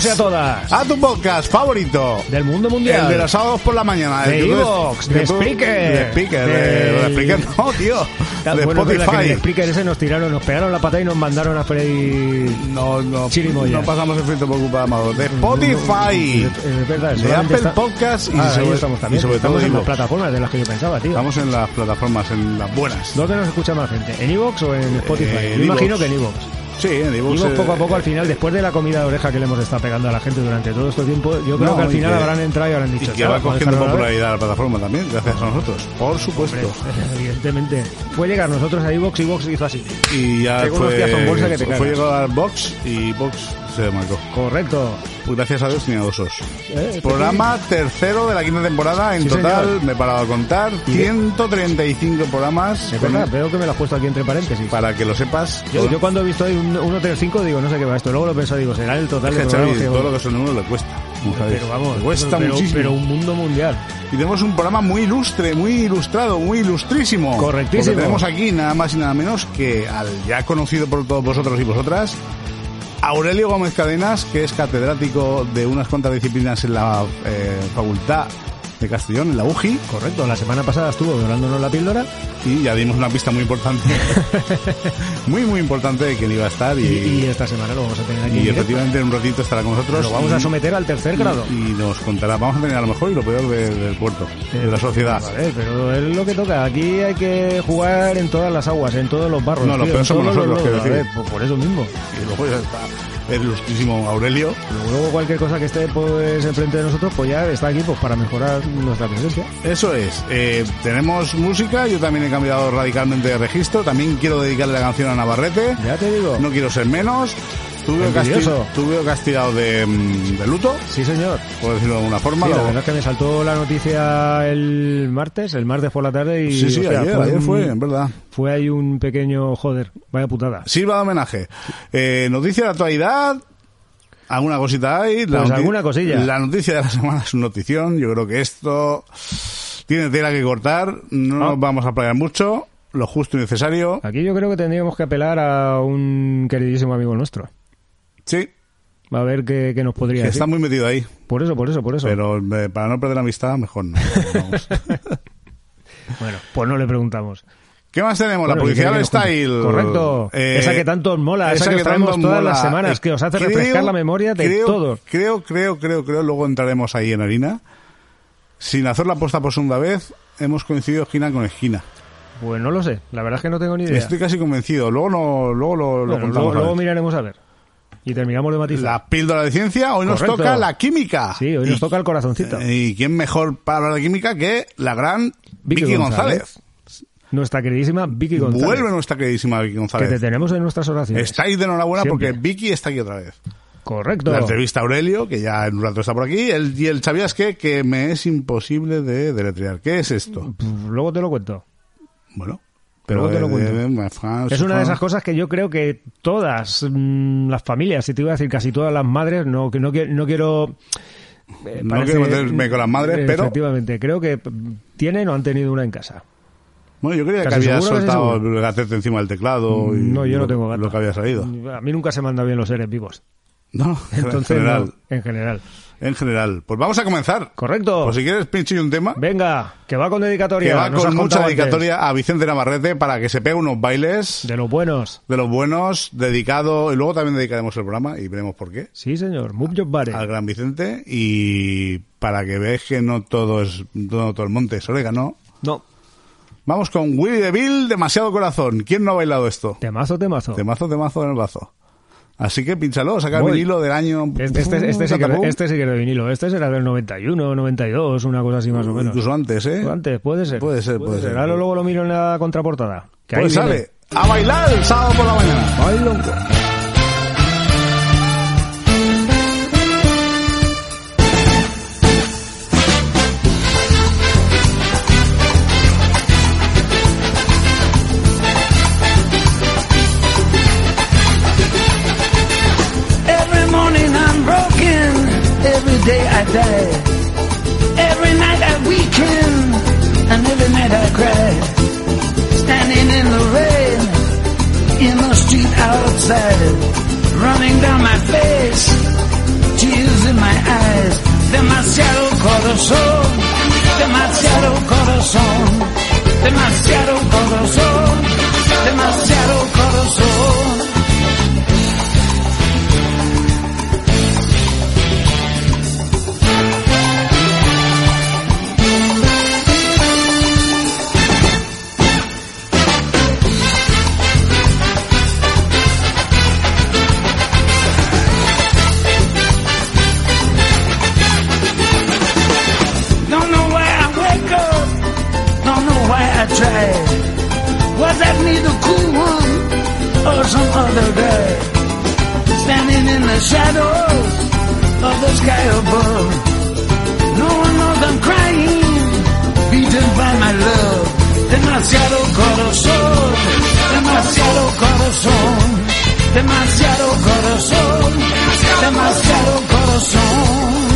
todos y a todas. A tu podcast favorito. Del mundo mundial. El de los sábados por la mañana. De Evox, de Spreaker, De Speaker. De, del- de Spreaker no, tío. De bueno, Spotify. speaker ese nos tiraron, nos pegaron la pata y nos mandaron a freír... No, no, Chirimoyas. no pasamos el frito por culpa de Amador. De Spotify. Es, es verdad, De Apple está- Podcast y Ah, sobre, estamos también. y sobre estamos todo en las plataformas de las que yo pensaba, tío. Estamos en las plataformas, en las buenas. ¿Dónde nos escucha más gente? ¿En Evox o en Spotify? Eh, Yo imagino que en Evox. Sí. Evox eh, poco a poco al final, después de la comida de oreja que le hemos estado pegando a la gente durante todo este tiempo, yo creo No, que al y final que- habrán entrado y habrán Y dicho... que "Chaval, va cogiendo popularidad la plataforma también, gracias a nosotros. Por supuesto. Hombre, evidentemente. Fue llegar nosotros a Evox y Evox hizo así. Y ya Pegó un fue, en bolsa que te fue y box se marcó. Correcto. Pues gracias a Dios tenía dos os. Eh, Programa tercero de la quinta temporada. En Sí, total, señor. me he parado a contar, 135 programas. Es verdad, veo que me lo has puesto aquí entre paréntesis. Para que lo sepas. Yo, yo cuando he visto ahí un 135 digo, no sé qué va esto. Luego lo pensado, digo, será el total es de que, Xavi, que- todo lo que son números le cuesta. Pero vamos, Le cuesta pero, muchísimo. pero un mundo mundial. Y tenemos un programa muy ilustre, muy ilustrado, muy ilustrísimo. Correctísimo. Porque tenemos aquí nada más y nada menos que al ya conocido por todos vosotros y vosotras, Aurelio Gómez Cadenas, que es catedrático de unas cuantas disciplinas en la eh, Facultad de Castellón, en la UGI, Correcto, la semana pasada estuvo dorándonos la píldora y ya dimos una pista muy importante, muy muy importante de quién iba a estar y, y, y esta semana lo vamos a tener aquí. y efectivamente en un ratito estará con nosotros. Lo vamos y- a someter al tercer grado. Y nos contará, vamos a tener a lo mejor y lo peor de- del puerto, de la sociedad. Vale, pero es lo que toca. Aquí hay que jugar en todas las aguas, en todos los barros. No, lo peor somos los nosotros, decir. ver, pues por eso mismo. Y luego ya está el ilustrísimo Aurelio. Pero luego cualquier cosa que esté pues enfrente de nosotros, pues ya está aquí pues para mejorar nuestra presencia. Eso es. Eh, tenemos música, yo también he cambiado radicalmente de registro. También quiero dedicarle la canción a Navarrete. Ya te digo. No quiero ser menos. Tuve castigado de, mm, de luto, Sí, señor. por decirlo de alguna forma. Sí, la verdad es que me saltó la noticia el martes, el martes por la tarde y sí, sí, ayer, ayer un- fue, en verdad. fue ahí un pequeño joder, vaya putada. Silva de homenaje. Eh, noticia de actualidad. ¿Alguna cosita hay? La Pues alguna cosilla. La noticia de la semana es una notición. Yo creo que esto tiene tela que cortar. No Ah. nos vamos a playar mucho. Lo justo y necesario. Aquí yo creo que tendríamos que apelar a un queridísimo amigo nuestro. Sí, A ver qué, qué nos podría que decir. está muy metido ahí. Por eso, por eso, por eso. Pero eh, para no perder la amistad, mejor no. Vamos. Bueno, pues no le preguntamos. ¿Qué más tenemos? la publicidad que del style. Correcto. Eh, esa que tanto os mola, esa, que os traemos todas mola. las semanas, que os hace creo- refrescar la memoria de creo, todos. Creo, creo, creo, creo, luego entraremos ahí en harina. Sin hacer la apuesta por segunda vez, hemos coincidido esquina con esquina. Pues no lo sé, la verdad es que no tengo ni idea. Estoy casi convencido. Luego, no, luego lo, lo Bueno, contamos. luego, miraremos a ver. Y terminamos de matizar. La píldora de ciencia, hoy nos toca la química. Sí, hoy nos Y- toca el corazoncito. ¿Y quién mejor para hablar de química que la gran Vicky, González? Nuestra queridísima Vicky González. Vuelve nuestra queridísima Vicky que González. te tenemos en nuestras oraciones. Estáis de enhorabuena Siempre. porque Vicky está aquí otra vez. Correcto. La entrevista a Aurelio, que ya en un rato está por aquí, el, y el ¿sabías qué? Que me es imposible de deletrear. ¿Qué es esto? Luego te lo cuento. Bueno, pero Luego te lo cuento. France, Es una de esas cosas que yo creo que todas mm, las familias, si te iba a decir casi todas las madres, no, que no, no quiero... eh, No quiero meterme con las madres, pero- Efectivamente, creo que tienen o han tenido una en casa. Bueno, yo creía que había soltado el gatete encima del teclado. Y No, yo lo- no tengo gato. Lo que había salido. A mí nunca se me han dado bien los seres vivos. No, Entonces, en general. no, en general. En general. Pues vamos a comenzar. Correcto. Pues si quieres, pinche un tema. Venga, que va con dedicatoria. Que va nos con mucha antes. dedicatoria a Vicente Navarrete para que se pegue unos bailes De los buenos. de los buenos, dedicado, y luego también dedicaremos el programa y veremos por qué, Sí, señor. Your body. al gran Vicente, y para que veáis que no todo es, no todo el monte es orégano. No, Vamos con Willy DeVille, demasiado corazón. ¿Quién no ha bailado esto? temazo, temazo. Temazo, temazo en el bazo. Así que pínchalo, saca el vinilo del año. Este, este, este, sí que, este sí que era de vinilo. Este será del 91, 92, una cosa así más o menos. Incluso antes, ¿eh? O Antes, puede ser. Puede ser, puede ser. Ahora luego lo miro en la contraportada. Que ahí Pues viene. sale a bailar el sábado por la mañana. Bailongo. Shadows of the sky above. No one knows I'm crying, beaten by my love. Demasiado corazón, demasiado corazón, demasiado corazón, demasiado corazón.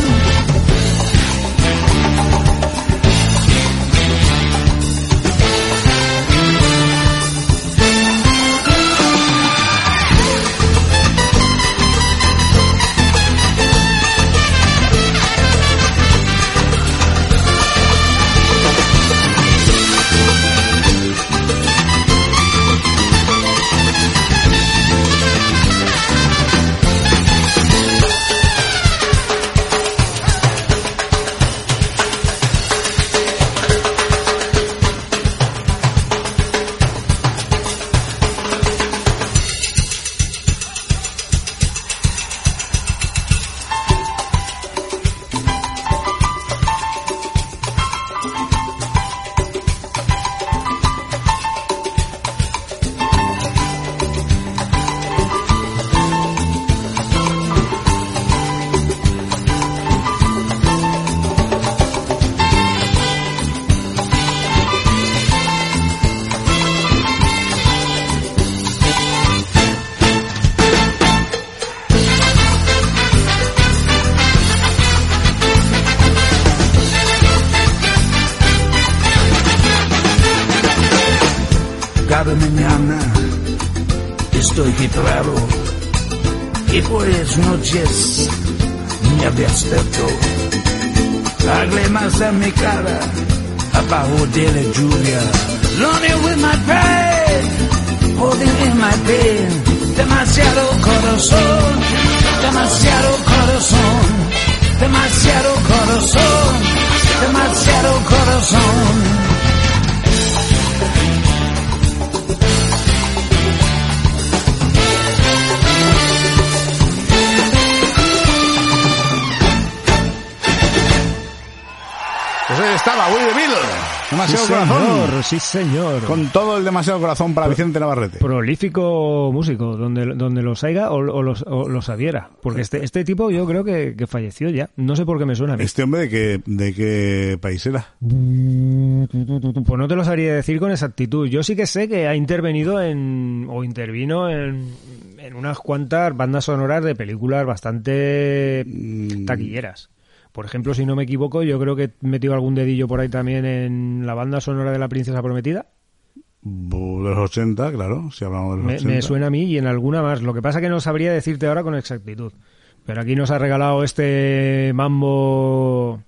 Señor. Con todo el demasiado corazón para Vicente Navarrete. Prolífico músico, donde, donde los haya o, o los, o los habiera. Porque este, este tipo yo creo que, que falleció ya. No sé por qué me suena a mí. Este hombre de qué, de qué país era. Pues no te lo sabría decir con exactitud. Yo sí que sé que ha intervenido en, o intervino en, en unas cuantas bandas sonoras de películas bastante taquilleras. Por ejemplo, si no me equivoco, yo creo que metió algún dedillo por ahí también en la banda sonora de La Princesa Prometida. de los 80, claro, si hablamos de los Me, 80. me suena a mí y en alguna más. Lo que pasa que no sabría decirte ahora con exactitud. Pero aquí nos ha regalado este mambo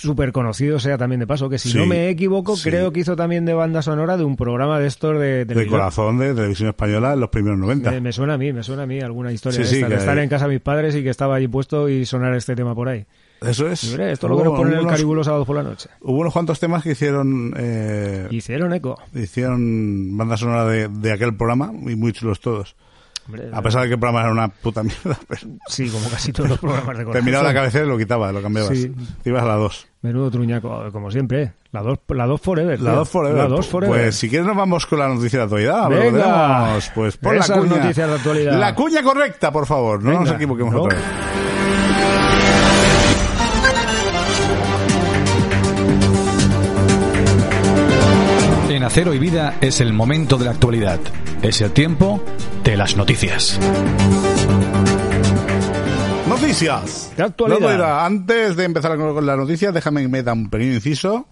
súper conocido, sea también de paso, que si Sí, no me equivoco, sí. creo que hizo también de banda sonora de un programa de estos de de corazón de televisión española en los primeros 90. Me, me suena a mí, me suena a mí alguna historia Sí, de esta, estar en casa de mis padres y que estaba allí puesto y sonar este tema por ahí. Eso es. Esto es lo que nos ponen en el los sábados por la noche. Hubo unos cuantos temas que hicieron eh, Hicieron eco. hicieron banda sonora de, de aquel programa y muy chulos todos. Hombre, A pesar de que el programa era una puta mierda, pero Sí, como casi todos los programas de corazón. terminaba la cabecera y lo quitaba, lo cambiabas. Sí. Te ibas a la 2. Menudo truñaco, como siempre. La 2 la dos forever. La tío. 2 forever. La 2 forever. Pues si quieres nos vamos con la noticia de actualidad. Venga. Tenemos. Pues la Esas cuña. noticias de actualidad. La cuña correcta, por favor. No nos Venga. equivoquemos No. otra vez. En Acero y Vida es el momento de la actualidad. Es el tiempo de las noticias. Noticias. De actualidad. Antes de empezar con con las noticias, déjame que meta un pequeño inciso.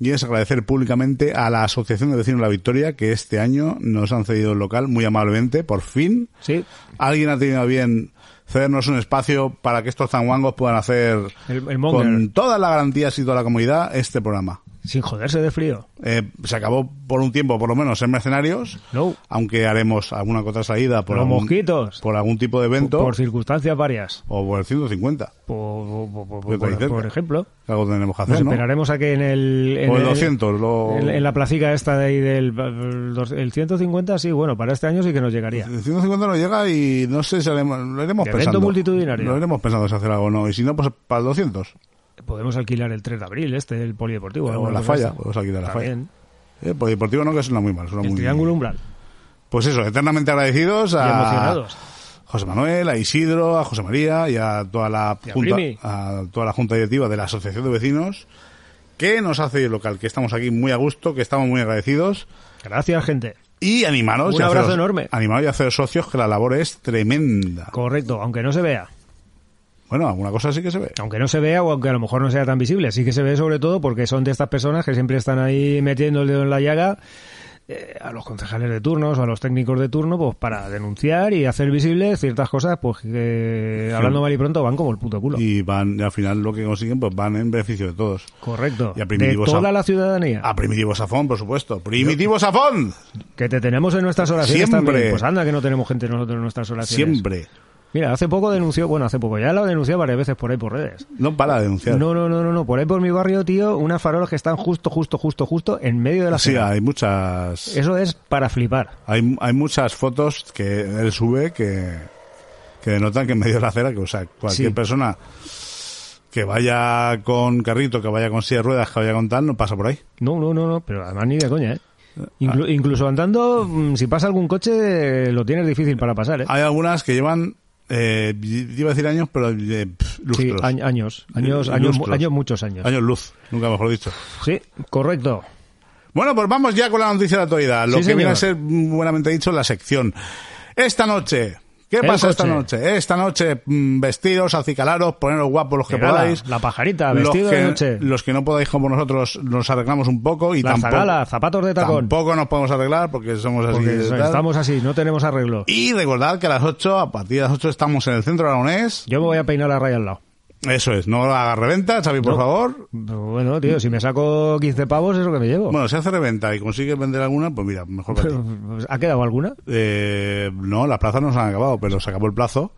Y es agradecer públicamente a la Asociación de Vecinos de la Victoria que este año nos han cedido el local muy amablemente, por fin. Sí, Alguien ha tenido a bien cedernos un espacio para que estos zanguangos puedan hacer El- el con todas las garantías y toda la comodidad este programa. Sin joderse de frío. Eh, se acabó por un tiempo, por lo menos, en mercenarios. No. Aunque haremos alguna otra salida por, Los algún, mosquitos. por algún tipo de evento. Por circunstancias varias. o por el 150. Por, por- por- ejemplo. Algo tenemos que Nos hacer, ¿no? esperaremos a que en el... En O el 200. Lo... En, en la placica esta de ahí del... El, dos- el 150, sí, bueno, para este año sí que nos llegaría. El 150 no llega y no sé si haremos- lo iremos De pensando. evento multitudinario. Lo iremos pensando si hacer algo o no. Y si no, pues para el 200. Podemos alquilar el 3 de abril, este, el polideportivo. O la falla. Podemos alquilar la falla. Eh, pues deportivo no, que suena muy mal. Suena El muy... triángulo umbral. Pues eso, eternamente agradecidos Y a emocionados. José Manuel, a Isidro, a José María y a toda la junta, a toda la junta directiva de la Asociación de Vecinos que nos hace ir local, que estamos aquí muy a gusto, que estamos muy agradecidos Gracias, gente. y animaros Un y abrazo haceros- enorme. animaros y hacer socios que la labor es tremenda. Correcto, aunque no se vea. Bueno, alguna cosa sí que se ve. Aunque no se vea o aunque a lo mejor no sea tan visible. Sí que se ve sobre todo porque son de estas personas que siempre están ahí metiendo el dedo en la llaga eh, a los concejales de turnos o a los técnicos de turno pues para denunciar y hacer visibles ciertas cosas pues que hablando mal y pronto van como el puto culo. Y van, y al final lo que consiguen, pues van en beneficio de todos. Correcto. Y a De toda a- la ciudadanía. A Primitivo Safón, por supuesto. ¡Primitivo Safón! Que te tenemos en nuestras oraciones Siempre. también. Pues anda que no tenemos gente nosotros en nuestras oraciones. Siempre. Mira, hace poco denunció, bueno, hace poco, ya lo denunció varias veces por ahí por redes. No para de denunciar. No, no, no, no, no, por ahí por mi barrio, tío, unas farolas que están justo, justo, justo, justo en medio de la Sí, ciudad. hay muchas... Eso es para flipar. Hay, hay muchas fotos que él sube que, que denotan que en medio de la acera, que o sea, cualquier Sí. persona que vaya con carrito, que vaya con silla de ruedas, que vaya con tal, no pasa por ahí. No, no, no, no, pero además ni de coña, ¿eh? Ah. Inclu- Incluso andando, mm, si pasa algún coche, lo tienes difícil para pasar, ¿eh? Hay algunas que llevan, eh, iba a decir años, pero eh, pf, Sí, lustros. añ- años, años, Eh, años, años, muchos años. Años luz, nunca mejor dicho. Sí, correcto. Bueno, pues vamos ya con la noticia de la actualidad. Lo Sí, que señor. viene a ser, mm, buenamente dicho, la sección. Esta noche. ¿Qué pasa esta noche? Esta noche, mm, vestidos, acicalaros, poneros guapos los que podáis. La pajarita, Los vestido que, de noche. los que no podáis como nosotros nos arreglamos un poco y La tampoco, zapatos de tacón. tampoco nos podemos arreglar porque somos así. Porque de estamos así, no tenemos arreglo. Y recordad que a las 8, a partir de las 8 estamos en el centro aragonés. Yo me voy a peinar a raya al lado. Eso es, no haga reventa, Xavi, por No. favor. Bueno, tío, si me saco 15 pavos es lo que me llevo. Bueno, si hace reventa y consigues vender alguna, pues mira, mejor para ti. Pues, ¿Ha quedado alguna? Eh, no, las plazas no se han acabado, pero se acabó el plazo.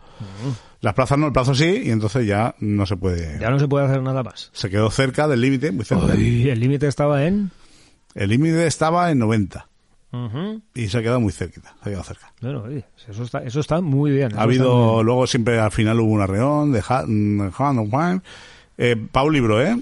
Las plazas no, el plazo sí, y entonces ya no se puede. Ya no se puede hacer nada más. Se quedó cerca del límite, muy cerca. Uy, el límite estaba en... El límite estaba en 90 Ujú. y se ha quedado muy cerquita, se ha quedado cerca. Bueno, oye, eso está, eso está muy bien. Ha habido, bien. luego siempre al final hubo un arreón de Ha- Hand of Wine. Eh, pa' un libro, ¿eh?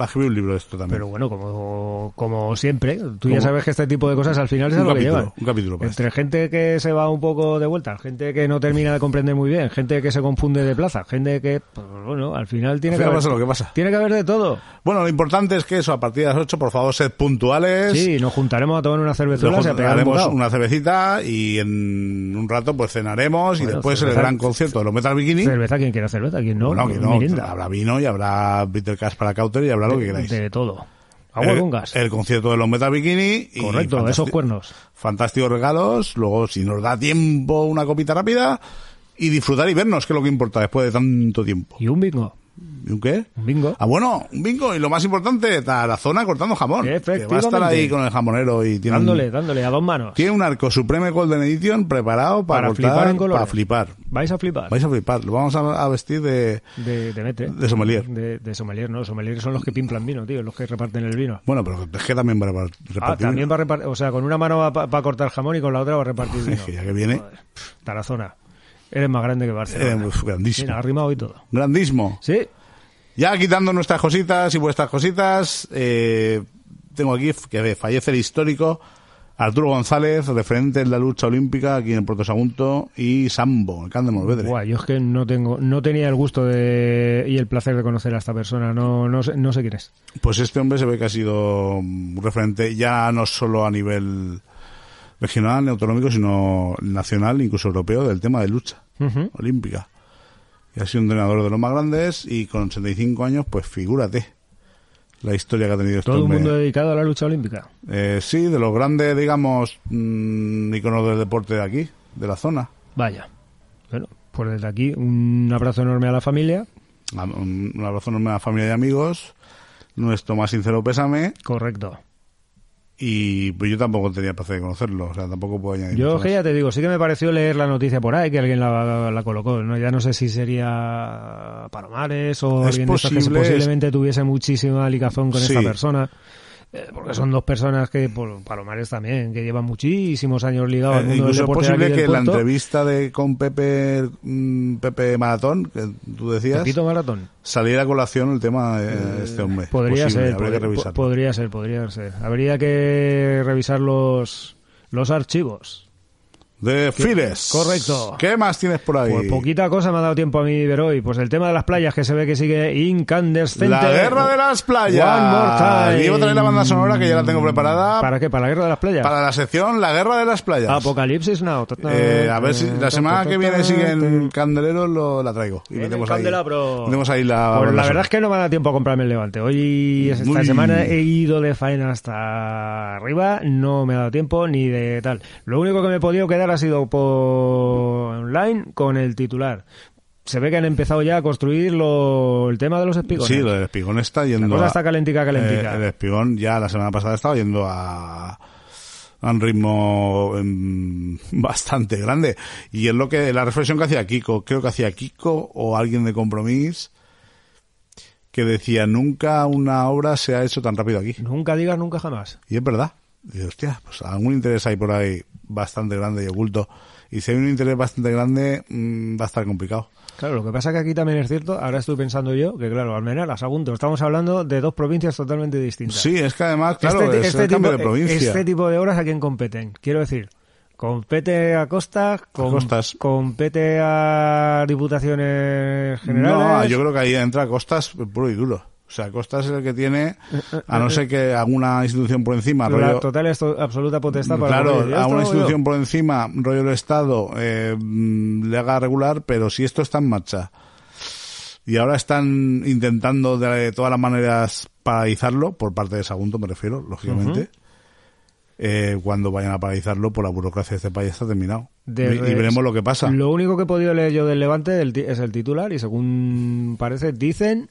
Va a escribir un libro de esto también. Pero bueno, como, como siempre, tú ya sabes que este tipo de cosas al final es Un lo que capítulo, llevan. un capítulo para Entre gente que se va un poco de vuelta, gente que no termina de comprender muy bien, gente que se confunde de plaza, gente que, pues, bueno, al final tiene Al que final haber, pasa lo que pasa. Tiene que haber de todo. Bueno, lo importante es que eso, a partir de las 8, por favor, sed puntuales. Sí, nos juntaremos a tomar unas cervezuelas y a Luego pegar un haremos bocado. una cervecita y en un rato pues cenaremos y después el cerveza- gran concierto de los Metal Bikini. Cerveza, quien quiera cerveza, quien no, bueno, que no, mirinda. habrá vino y habrá Bitter Cash para Cauter y habrá lo que queráis. De todo. Agua el, con gas. el concierto de los Metal Bikini. y Correcto, esos cuernos. Fantásticos regalos. Luego, si nos da tiempo, una copita rápida. Y disfrutar y vernos, que es lo que importa después de tanto tiempo. Y un bingo. ¿Y un qué? Un bingo. Ah, bueno, un bingo. Y lo más importante, la zona cortando jamón. Que va a estar ahí con el jamonero y tiene un- Dándole, dándole a dos manos. Tiene un arco Supreme Golden Edition preparado para, Para cortar, flipar en colores. para flipar. Vais a flipar. Vais a flipar. Lo vamos a, a vestir de... De, de mete. De sommelier. De, de sommelier, no. Sommelier son los que pimplan vino, tío. Los que reparten el vino. Bueno, pero es que también va a repartir. Ah, también va a repartir. O sea, con una mano va para cortar jamón y con la otra va a repartir vino. ya que viene. Joder, Tarazona. Eres más grande que Barcelona. grandísimo. Mira, ha rimado y todo. Grandísimo. Sí. Ya quitando nuestras cositas y vuestras cositas, eh, tengo aquí que fallece el histórico Arturo González, referente en la lucha olímpica aquí en el Puerto Sagunto, y Sambo, el Can de Morvedre. Guay, yo es que no tengo, no tenía el gusto de, y el placer de conocer a esta persona. No, no sé, no sé quién es. Pues este hombre se ve que ha sido un referente ya no solo a nivel regional, autonómico, sino nacional, incluso europeo, del tema de lucha Olímpica. Y ha sido un entrenador de los más grandes y con 85 años, pues figúrate la historia que ha tenido este Todo el hombre. mundo dedicado a la lucha olímpica. Eh, sí, de los grandes, digamos, mm, iconos del deporte de aquí, de la zona. Vaya. Bueno, pues desde aquí un abrazo enorme a la familia. A- Un un abrazo enorme a la familia y amigos. nuestro más sincero pésame Correcto. Y pues yo tampoco tenía placer de conocerlo, o sea, tampoco puedo añadir Yo que ya te digo, sí que me pareció leer la noticia por ahí, que alguien la, la colocó. ¿no? Ya no sé si sería Palomares o Es alguien de estos que posible, es- posiblemente tuviese muchísima ligazón con esta Sí. persona. Eh, Porque son dos personas que, por Palomares también, que llevan muchísimos años ligados al Eh, mundo del incluso es deporte de posible aquí que del la puerto. entrevista de con Pepe mm, Pepe Maratón, que tú decías, Pepito Maratón. saliera a colación el tema de este hombre. Podría Posible, ser, habría pod- que po- podría ser, podría ser. Habría que revisar los, los archivos. De Fires. correcto. ¿Qué más tienes por ahí? Pues poquita cosa me ha dado tiempo a mí ver hoy. Pues el tema de las playas que se ve que sigue incandescente. La guerra de las playas. One more time. Otra vez la banda sonora que ya la tengo preparada ¿Para qué? ¿Para la guerra de las playas? para la sección La guerra de las playas. Apocalipsis Now. Eh, a ver si la semana que viene siguen candeleros lo, la traigo. Y metemos ahí, metemos ahí la. Pues la verdad es que no me ha dado tiempo a comprarme el Levante. Hoy, esta Uy. semana, he ido de faena hasta arriba. No me ha dado tiempo ni de tal. Lo único que me he podido quedar ha sido por online con el titular. Se ve que han empezado ya a construir lo- el tema de los espigones. Sí, lo del espigón está yendo. La cosa a- está calentica, calentica. Eh, el espigón ya la semana pasada estaba yendo a, a un ritmo em, bastante grande. Y es lo que la reflexión que hacía Kiko, creo que hacía Kiko o alguien de Compromís, que decía, nunca una obra se ha hecho tan rápido aquí. Nunca digas nunca jamás. Y es verdad. Y hostia, pues algún interés hay por ahí bastante grande y oculto. Y si hay un interés bastante grande, mm, va a estar complicado. Claro, lo que pasa que aquí también es cierto, ahora estoy pensando yo, que claro, Almenara, a Sagunto, estamos hablando de dos provincias totalmente distintas. Sí, es que además, claro, este, es este el tipo, de provincia. este tipo de obras a quién competen. Quiero decir, compete a Costas, com- Costas. compete a Diputaciones Generales. No, yo creo que ahí entra Costas puro y duro. O sea, Costas es el que tiene, a no ser que alguna institución por encima, la rollo, total esto- absoluta potestad para claro, a una yo. institución por encima, rollo del Estado, eh, mm, le haga regular, pero si esto está en marcha y ahora están intentando de todas las maneras paralizarlo, por parte de Sagunto me refiero, lógicamente, eh, cuando vayan a paralizarlo, por la burocracia de este país está terminado. De y, y veremos lo que pasa. Lo único que he podido leer yo del Levante es el titular y según parece dicen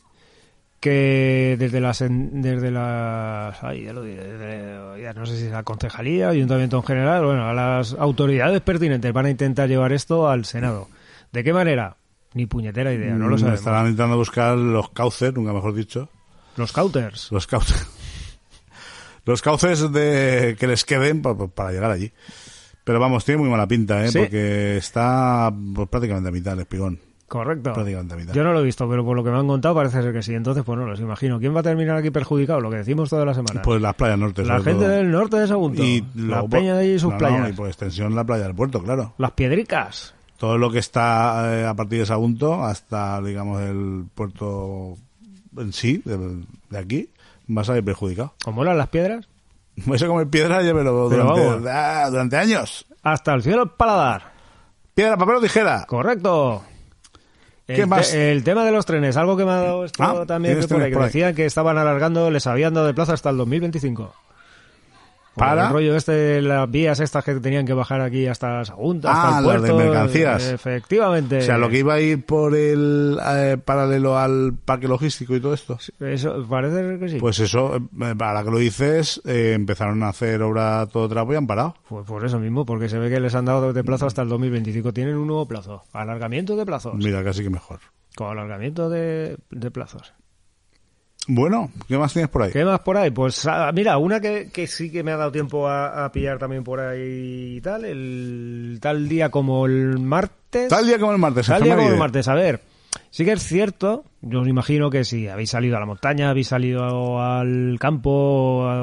que desde las desde las ay, ya lo diré, desde- ya no sé si es la concejalía, ayuntamiento en general, bueno, a las autoridades pertinentes van a intentar llevar esto al Senado. ¿De qué manera? Ni puñetera idea, no lo Mm, sabemos. Estarán intentando buscar los cauces, nunca mejor dicho, Los cauters. los cauces, los cauces de que les queden pa- pa- para, llegar allí. Pero vamos, tiene muy mala pinta, ¿eh? Sí. Porque está pues, prácticamente a mitad el espigón. Correcto. Yo no lo he visto, pero por lo que me han contado parece ser que sí. Entonces, pues no los imagino. ¿Quién va a terminar aquí perjudicado? Lo que decimos toda la semana. Pues las playas norte, la gente todo. del norte de Sagunto. y la peña de ahí y sus no, no, playas. y por extensión la playa del puerto, claro. Las piedricas. Todo lo que está eh, a partir de Sagunto hasta, digamos, el puerto en sí, de, de aquí, va a salir perjudicado. ¿Cómo las piedras? A comer piedra, Pero durante, ah, durante años. Hasta el cielo el paladar. Piedra, papel o tijera. Correcto. El, ¿Qué te- más? el tema de los trenes, algo que me ha dado esto Ah, también ¿tienes que por ahí, trenes que por ahí? decían que estaban alargando, les habían dado de plazo hasta el 2025. ¿Para? El rollo este de las vías estas que tenían que bajar aquí hasta Sagunto, hasta Ah, el las de puerto. mercancías. Efectivamente. O sea, lo que iba a ir por el eh, paralelo al parque logístico y todo esto. Eso parece que sí. Pues eso, eh, para que lo dices, eh, empezaron a hacer obra todo trapo y han parado. Pues por eso mismo, porque se ve que les han dado de plazo hasta el 2025. Tienen un nuevo plazo. Alargamiento de plazos. Mira, casi que mejor. Con alargamiento de, de plazos. Bueno, ¿qué más tienes por ahí? ¿Qué más por ahí? Pues ah, mira, una que, que sí que me ha dado tiempo a, a pillar también por ahí y tal. El tal día como el martes. Tal día como el martes. Tal día como el martes. A ver, sí que es cierto. Yo os imagino que si habéis salido a la montaña, habéis salido al campo,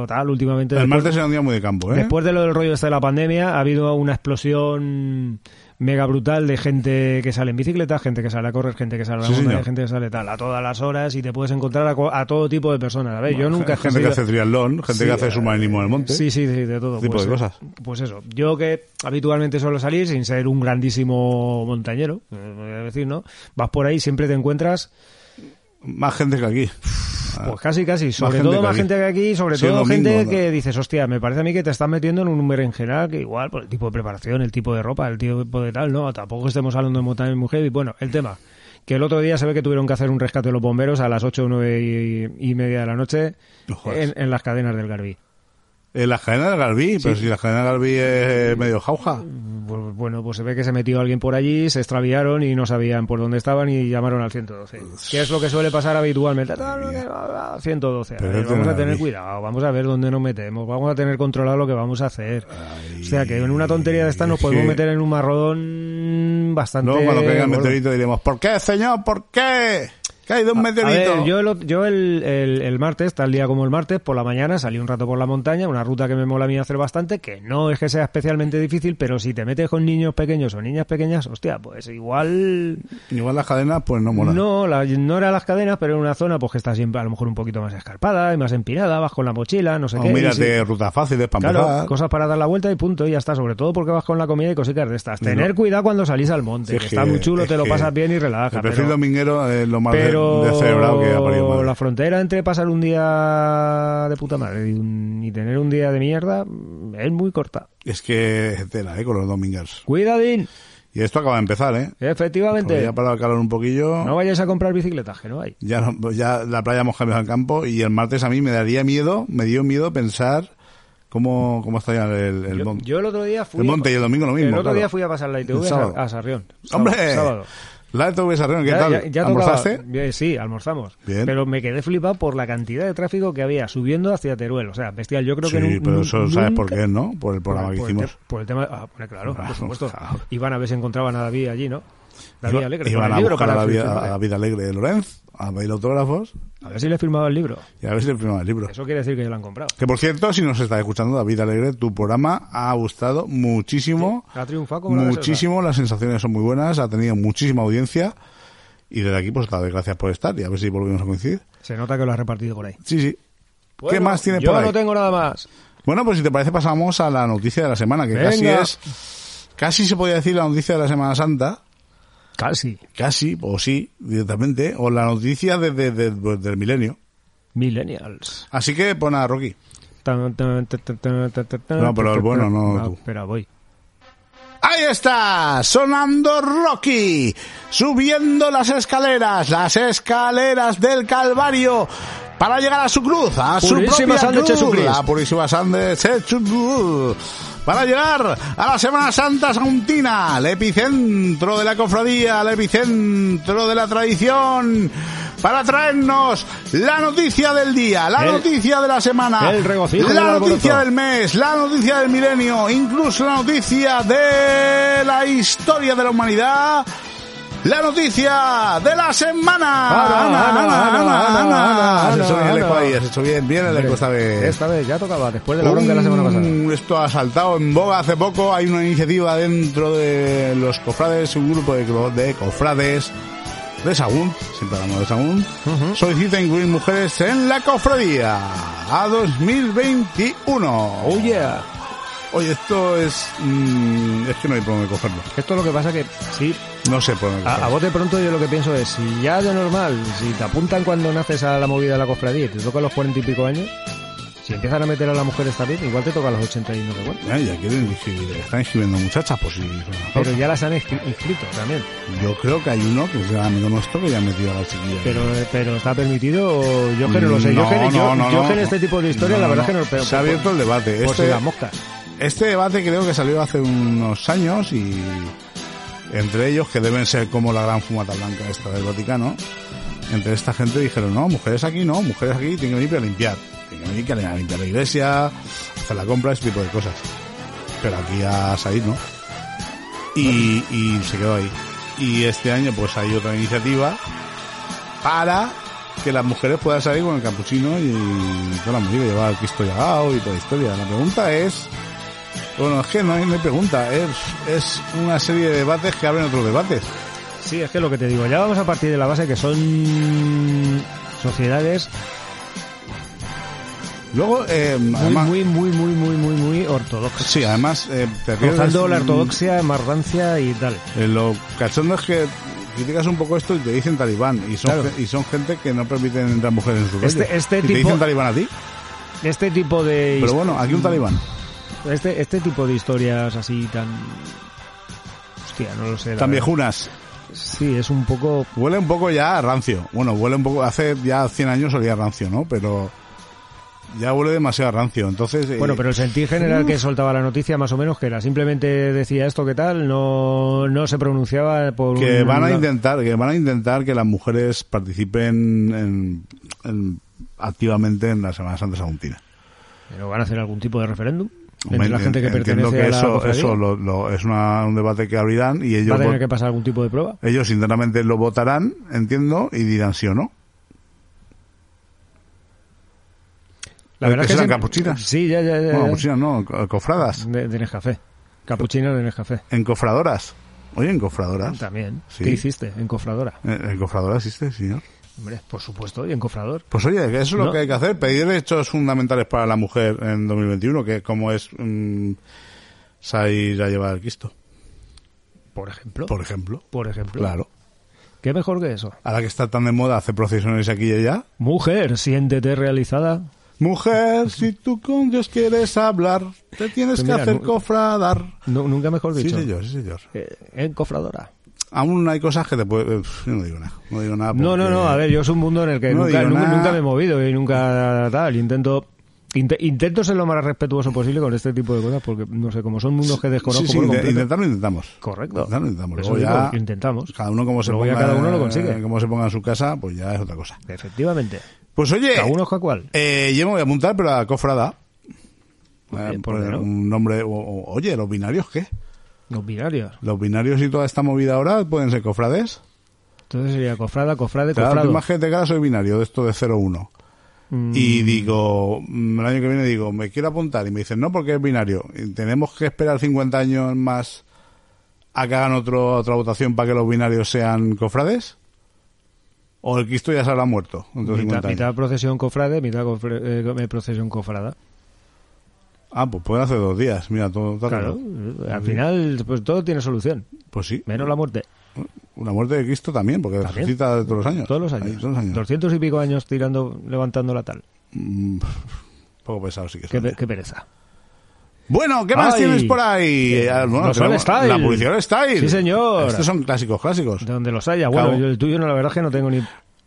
o tal, últimamente. El después- martes era un día muy de campo, ¿eh? Después de lo del rollo este de la pandemia, ha habido una explosión mega brutal de gente que sale en bicicleta, gente que sale a correr, gente que sale a la Sí, montaña, señor. gente que sale tal, a todas las horas y te puedes encontrar a, a todo tipo de personas. A ver, yo nunca he Gente que hace triatlón, gente Sí, que hace eh, submarinismo en el monte. Sí, sí, sí, de todo. tipo pues, de cosas. Pues eso. Yo que habitualmente suelo salir sin ser un grandísimo montañero, eh, voy a decir, ¿no? Vas por ahí, siempre te encuentras Más gente que aquí. Pues casi, casi. Sobre todo más gente que aquí, sobre Sí, todo domingo, gente ¿no? que dices, hostia, me parece a mí que te estás metiendo en un número en general que igual, por el tipo de preparación, el tipo de ropa, el tipo de tal, no, tampoco estemos hablando de montaña y mujer. Y bueno, el tema. que el otro día se ve que tuvieron que hacer un rescate de los bomberos a las 8 o 9 y, y media de la noche en, en las cadenas del Garbí. En la cadena del Garbí, pero si la cadena del Garbí es medio jauja. Pues, bueno, pues se ve que se metió alguien por allí, se extraviaron y no sabían por dónde estaban y llamaron al 112. ¿Qué es lo que suele pasar habitualmente? Ah, no, que va, va, 112. A ver, este vamos a no tener cuidado, vamos a ver dónde nos metemos, vamos a tener controlado lo que vamos a hacer. o sea, que en una tontería de esta nos podemos meter en un marrón bastante... Luego cuando caiga el meteorito diremos, ¿por qué, señor? ¿Por qué? ¿Que ido un A meteorito? ver, yo, el, yo el, el- el martes, tal día como el martes, por la mañana salí un rato por la montaña, una ruta que me mola a mí hacer bastante, que no es que sea especialmente difícil, pero si te metes con niños pequeños o niñas pequeñas, hostia, pues igual Igual las cadenas, pues no mola. no, la- no era las cadenas, pero en una zona pues que está siempre a lo mejor un poquito más escarpada y más empinada, vas con la mochila, no sé o qué. mírate sí. rutas fáciles para Claro, empezar. cosas para dar la vuelta y punto, y ya está. Sobre todo porque vas con la comida y cositas de estas. Tener No. cuidado cuando salís al monte, Sí, que es está que- muy chulo, es te lo que pasas bien y relaja. El perfil pero- dominguero es lo más de- descerebrado que ha parido madre. la frontera entre pasar un día de puta madre y, un- y tener un día de mierda mm, es muy corta. Es que es tela, ¿eh? Con los domingers. Cuidadín, Y esto acaba de empezar, ¿eh? Porque efectivamente. ya ha parado el calor un poquillo. No vayáis a comprar bicicletas, que no hay. Ya, no- ya la playa hemos cambiado al campo y el martes a mí me daría miedo, me dio miedo pensar cómo, cómo está ya el, el Yo, monte. yo el otro día fui. El monte y el domingo lo mismo, El otro claro. día fui a pasar la ITV a, a Sarrión. Sábado- ¡Hombre! Sábado. ¿Qué Ya- tal? ya- ya ¿Almorzaste? tocaba. Sí, almorzamos. Bien. Pero me quedé flipado por la cantidad de tráfico que había subiendo hacia Teruel. O sea, bestial. Yo creo Sí, que nu- pero eso sabes por qué, ¿no? Por el programa por, que por el hicimos. te- por el tema. Ah, bueno, claro, por supuesto. claro. Iban a ver si encontraban a David allí, ¿no? David Alegre. Iban a buscar a firmar. a la vida alegre de Lorenz, a pedir autógrafos A ver si le firmaba el libro. y a ver si le firmaba el libro. Eso quiere decir que ya lo han comprado. Que por cierto, si nos está escuchando David Alegre, tu programa ha gustado muchísimo. Ha triunfado como muchísimo, las sensaciones son muy buenas, ha tenido muchísima audiencia. Y desde aquí, pues, te doy gracias por estar y a ver si volvemos a coincidir. Se nota que lo has repartido por ahí. Sí, sí. ¿Qué más tienes yo por ahí? no tengo nada más. Bueno, pues si te parece, pasamos a la noticia de la semana, que casi es. Casi se podría decir la noticia de la Semana Santa. Casi. Casi, o sí, directamente. O la noticia de- de- de- pues, del milenio. Millennials. Así que pon a Rocky. Tan, tan, tan, No, pero el bueno, no Ah, tú. Espera, voy. Ahí está, sonando Rocky, subiendo las escaleras, las escaleras del Calvario, para llegar a su cruz, a su propia cruz, la purísima sangre de para llegar a la Semana Santa Sauntina, el epicentro de la cofradía, el epicentro de la tradición, para traernos la noticia del día, la El- noticia de la semana, el regocijo del la alboroto. noticia del mes, la noticia del milenio, incluso la noticia de la historia de la humanidad. La noticia de la semana. Ana, Ana, Ana, Ana, Has hecho Ana, bien el eco Ana. ahí, has hecho bien, bien el eco esta vez. Esta vez ya tocaba, después de la bronca de la semana pasada. Esto ha saltado en boga hace poco. Hay una iniciativa dentro de los cofrades, un grupo de, de cofrades de Sagún, siempre hablamos de Sagún, solicita incluir mujeres en la cofradía a 2021. Oh yeah. Oye, esto es... mm, es que no hay por dónde cogerlo. Esto es lo que pasa que, sí, No sé por a, a cogerlo. bote pronto yo lo que pienso es, si ya de normal, si te apuntan cuando naces a la movida de la cofradía y te toca los cuarenta y pico años, si empiezan a meter a la mujer esta vez, igual te toca a y no sé cuánto. Ya, ya quieren inscribir, están inscribiendo muchachas, pues sí. Pero ya las han inscri- inscrito también. Yo creo que hay uno que es el amigo nuestro que ya ha metido a la chiquilla. Pero, pero está permitido, o yo que no lo sé. yo No, que, yo, no, no, yo no. que en este tipo de historia, la verdad que no pero, Se ha abierto el debate. Por Este- si las moscas. Este debate creo que salió hace unos años y entre ellos, que deben ser como la gran fumata blanca esta del Vaticano, entre esta gente dijeron, no, mujeres aquí no, mujeres aquí tienen que venir para limpiar. Tienen que a limpiar la iglesia, hacer la compra, ese tipo de cosas. Pero aquí a Said no. Y, y se quedó ahí. Y este año pues hay otra iniciativa para que las mujeres puedan salir con el capuchino y toda la movida, llevar el Cristo llagado y toda la historia. La pregunta es, bueno, es que no hay, no hay pregunta, es, es una serie de debates que abren otros debates. Sí, es que lo que te digo, ya vamos a partir de la base que son sociedades Luego, eh, muy, además, muy, muy, muy, muy, muy, muy ortodoxas. sí, además, eh, te Rozando la ortodoxia, más rancia y tal. eh, lo cachondo es que criticas un poco esto y te dicen talibán y son, Claro. y son gente que no permiten entrar mujeres en su Este- rollo. este ¿Y te tipo- dicen talibán a ti Este tipo de pero bueno aquí un talibán este, este tipo de historias así tan hostia, no lo sé. tan viejunas Sí, es un poco... Huele un poco ya a rancio. Bueno, huele un poco, hace ya 100 años olía a rancio, ¿no? Pero ya huele demasiado rancio. Entonces, eh, Bueno, pero el sentir general que soltaba la noticia más o menos que era simplemente decía esto que tal, no, no se pronunciaba por que un- van a intentar, que van a intentar que las mujeres participen en- en- activamente en la Semana Santa Saguntina. Pero van a hacer algún tipo de referéndum Hombre, entre la gente que entiendo pertenece que a la eso, cofradía. eso lo- lo- es una- un debate que abrirán y va ellos a tener que pasar algún tipo de prueba. ellos internamente lo votarán, entiendo, y dirán sí o no. La verdad ¿Que es que serán siempre- capuchinas? Sí, ya, ya, ya. Bueno, capuchinas no, co- cofradas, De, de Nescafé. Capuchino de Nescafé. encofradoras. Oye, encofradoras. También. Sí. ¿Qué hiciste? Encofradora. Eh, ¿Encofradora existe, señor? Hombre, por supuesto, y encofrador. Pues oye, que eso es lo No. que hay que hacer, pedir derechos fundamentales para la mujer en 2021, que como es mm, salir a llevar el Cristo, Por ejemplo. por ejemplo. Por ejemplo. Claro. ¿Qué mejor que eso? Ahora que está tan de moda hacer procesiones aquí y allá. Mujer, siéntete realizada. Mujer, si tú con Dios quieres hablar, te tienes Pues que mira, hacer nu- cofradar. Nu- nunca mejor Sí, dicho. señor, sí, señor. Eh, encofradora. Aún hay cosas que te puede... Yo no digo nada, no digo nada. No, no, porque- no, a ver, yo es un mundo en el que No nunca, nunca, nunca me he movido y nunca tal. Intento inte- intento ser lo más respetuoso posible con este tipo de cosas porque, no sé, como son mundos que desconozco Sí, sí, por completo. intentarlo intentamos. Correcto. Intentarlo intentamos. Luego ya, intentamos. cada uno como se Luego ponga, cada uno lo consigue. como se ponga en su casa, pues ya es otra cosa. Efectivamente. Pues oye, Cada uno es cual. eh, yo me voy a apuntar, pero a cofrada. Eh, bien, ¿por poner qué no? un nombre, o- o- oye, ¿los binarios qué? Los binarios. ¿Los binarios y toda esta movida ahora pueden ser cofrades? Entonces sería cofrada, cofrade, Claro, cofrado. imagínate que ahora soy binario, de esto de 0-1. Mm, Y digo, mm, el año que viene digo, me quiero apuntar. Y me dicen, no, porque es binario. Y tenemos que esperar 50 años más a que hagan otro, otra votación para que los binarios sean cofrades. ¿O el Cristo ya se habrá muerto? mitad, 50 años? mitad procesión cofrade, mitad cofre- eh, procesión cofrada. Ah, pues pueden hacer dos días. Mira, todo está Claro, al final pues todo tiene solución, Pues sí. menos la muerte. Una muerte de Cristo también, porque También. resucita todos los años. Todos los Ahí, años. todos los años. 200 y pico años tirando, levantando la tal. Mm, poco pesado sí que Qué, pe- qué pereza. Bueno, ¿qué más Ay, tienes por ahí? eh, Ah, bueno, tenemos. La publicidad All Style. Sí, señor. Estos son clásicos, clásicos. De donde los haya. Bueno, yo el tuyo no, la verdad es que no tengo ni,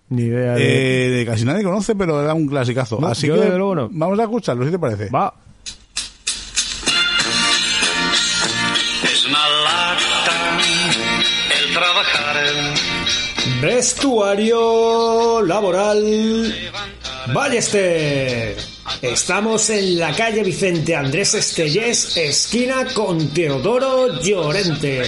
ni idea de... Eh, de casi nadie conoce, pero era un clasicazo. No, Así yo que luego no. vamos a escucharlo, si te parece. Va. Vestuario laboral Ballester. Estamos en la calle Vicente Andrés Estellés, esquina con Teodoro Llorente.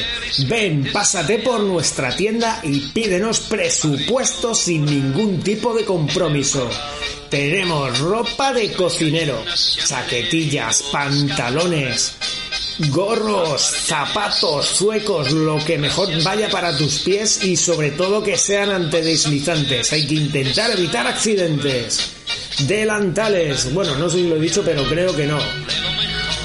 Ven, pásate por nuestra tienda y pídenos presupuesto sin ningún tipo de compromiso. Tenemos ropa de cocinero, chaquetillas, pantalones, Gorros, zapatos, suecos, lo que mejor vaya para tus pies y sobre todo que sean antideslizantes. Hay que intentar evitar accidentes. Delantales, bueno, no sé si lo he dicho, pero creo que no.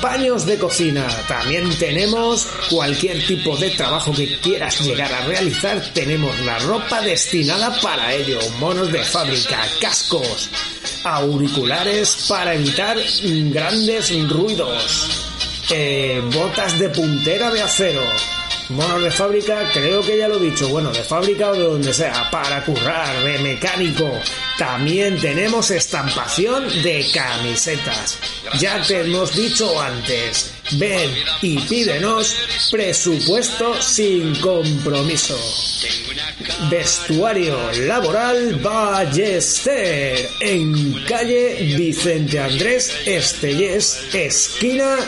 Paños de cocina, también tenemos cualquier tipo de trabajo que quieras llegar a realizar, tenemos la ropa destinada para ello, monos de fábrica, cascos, auriculares para evitar grandes ruidos, eh, botas de puntera de acero. Monos de fábrica, creo que ya lo he dicho, bueno, de fábrica o de donde sea, para currar, de mecánico. También tenemos estampación de camisetas. Ya te hemos dicho antes, ven y pídenos presupuesto sin compromiso. Vestuario Laboral Ballester en calle Vicente Andrés Estellés, esquina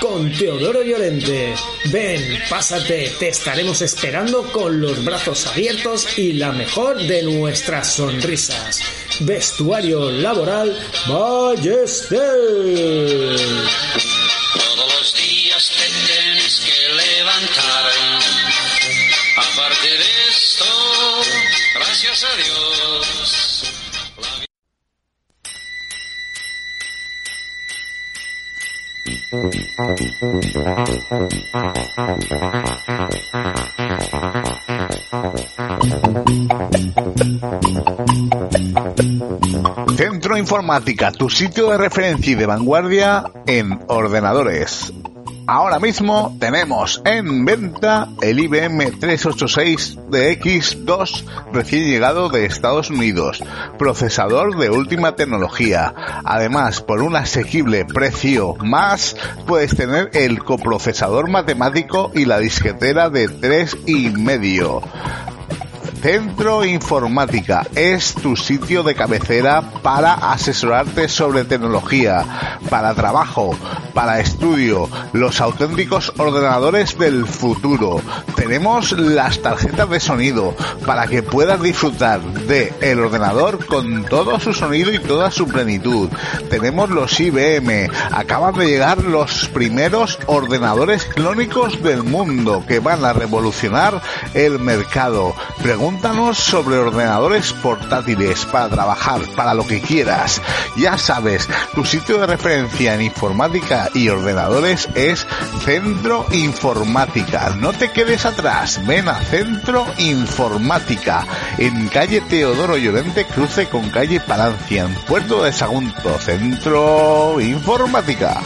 con Teodoro Llorente. Ven, pásate, te estaremos esperando con los brazos abiertos y la mejor de nuestras sonrisas. Vestuario Laboral Ballester. Todos los días te tienes que levantar. Aparte de esto, gracias a Dios. Centro Informática, tu sitio de referencia y de vanguardia en ordenadores. Ahora mismo tenemos en venta el IBM 386 DX2 recién llegado de Estados Unidos, procesador de última tecnología. Además, por un asequible precio más, puedes tener el coprocesador matemático y la disquetera de tres y medio. Centro Informática es tu sitio de cabecera para asesorarte sobre tecnología, para trabajo, para estudio, los auténticos ordenadores del futuro. Tenemos las tarjetas de sonido para que puedas disfrutar de el ordenador con todo su sonido y toda su plenitud. Tenemos los IBM, acaban de llegar los primeros ordenadores clónicos del mundo que van a revolucionar el mercado. Pregúntanos sobre ordenadores portátiles para trabajar, para lo que quieras. Ya sabes, tu sitio de referencia en informática y ordenadores es Centro Informática. No te quedes atrás, ven a Centro Informática en calle Teodoro Llorente, cruce con calle Palancia, en Puerto de Sagunto, Centro Informática.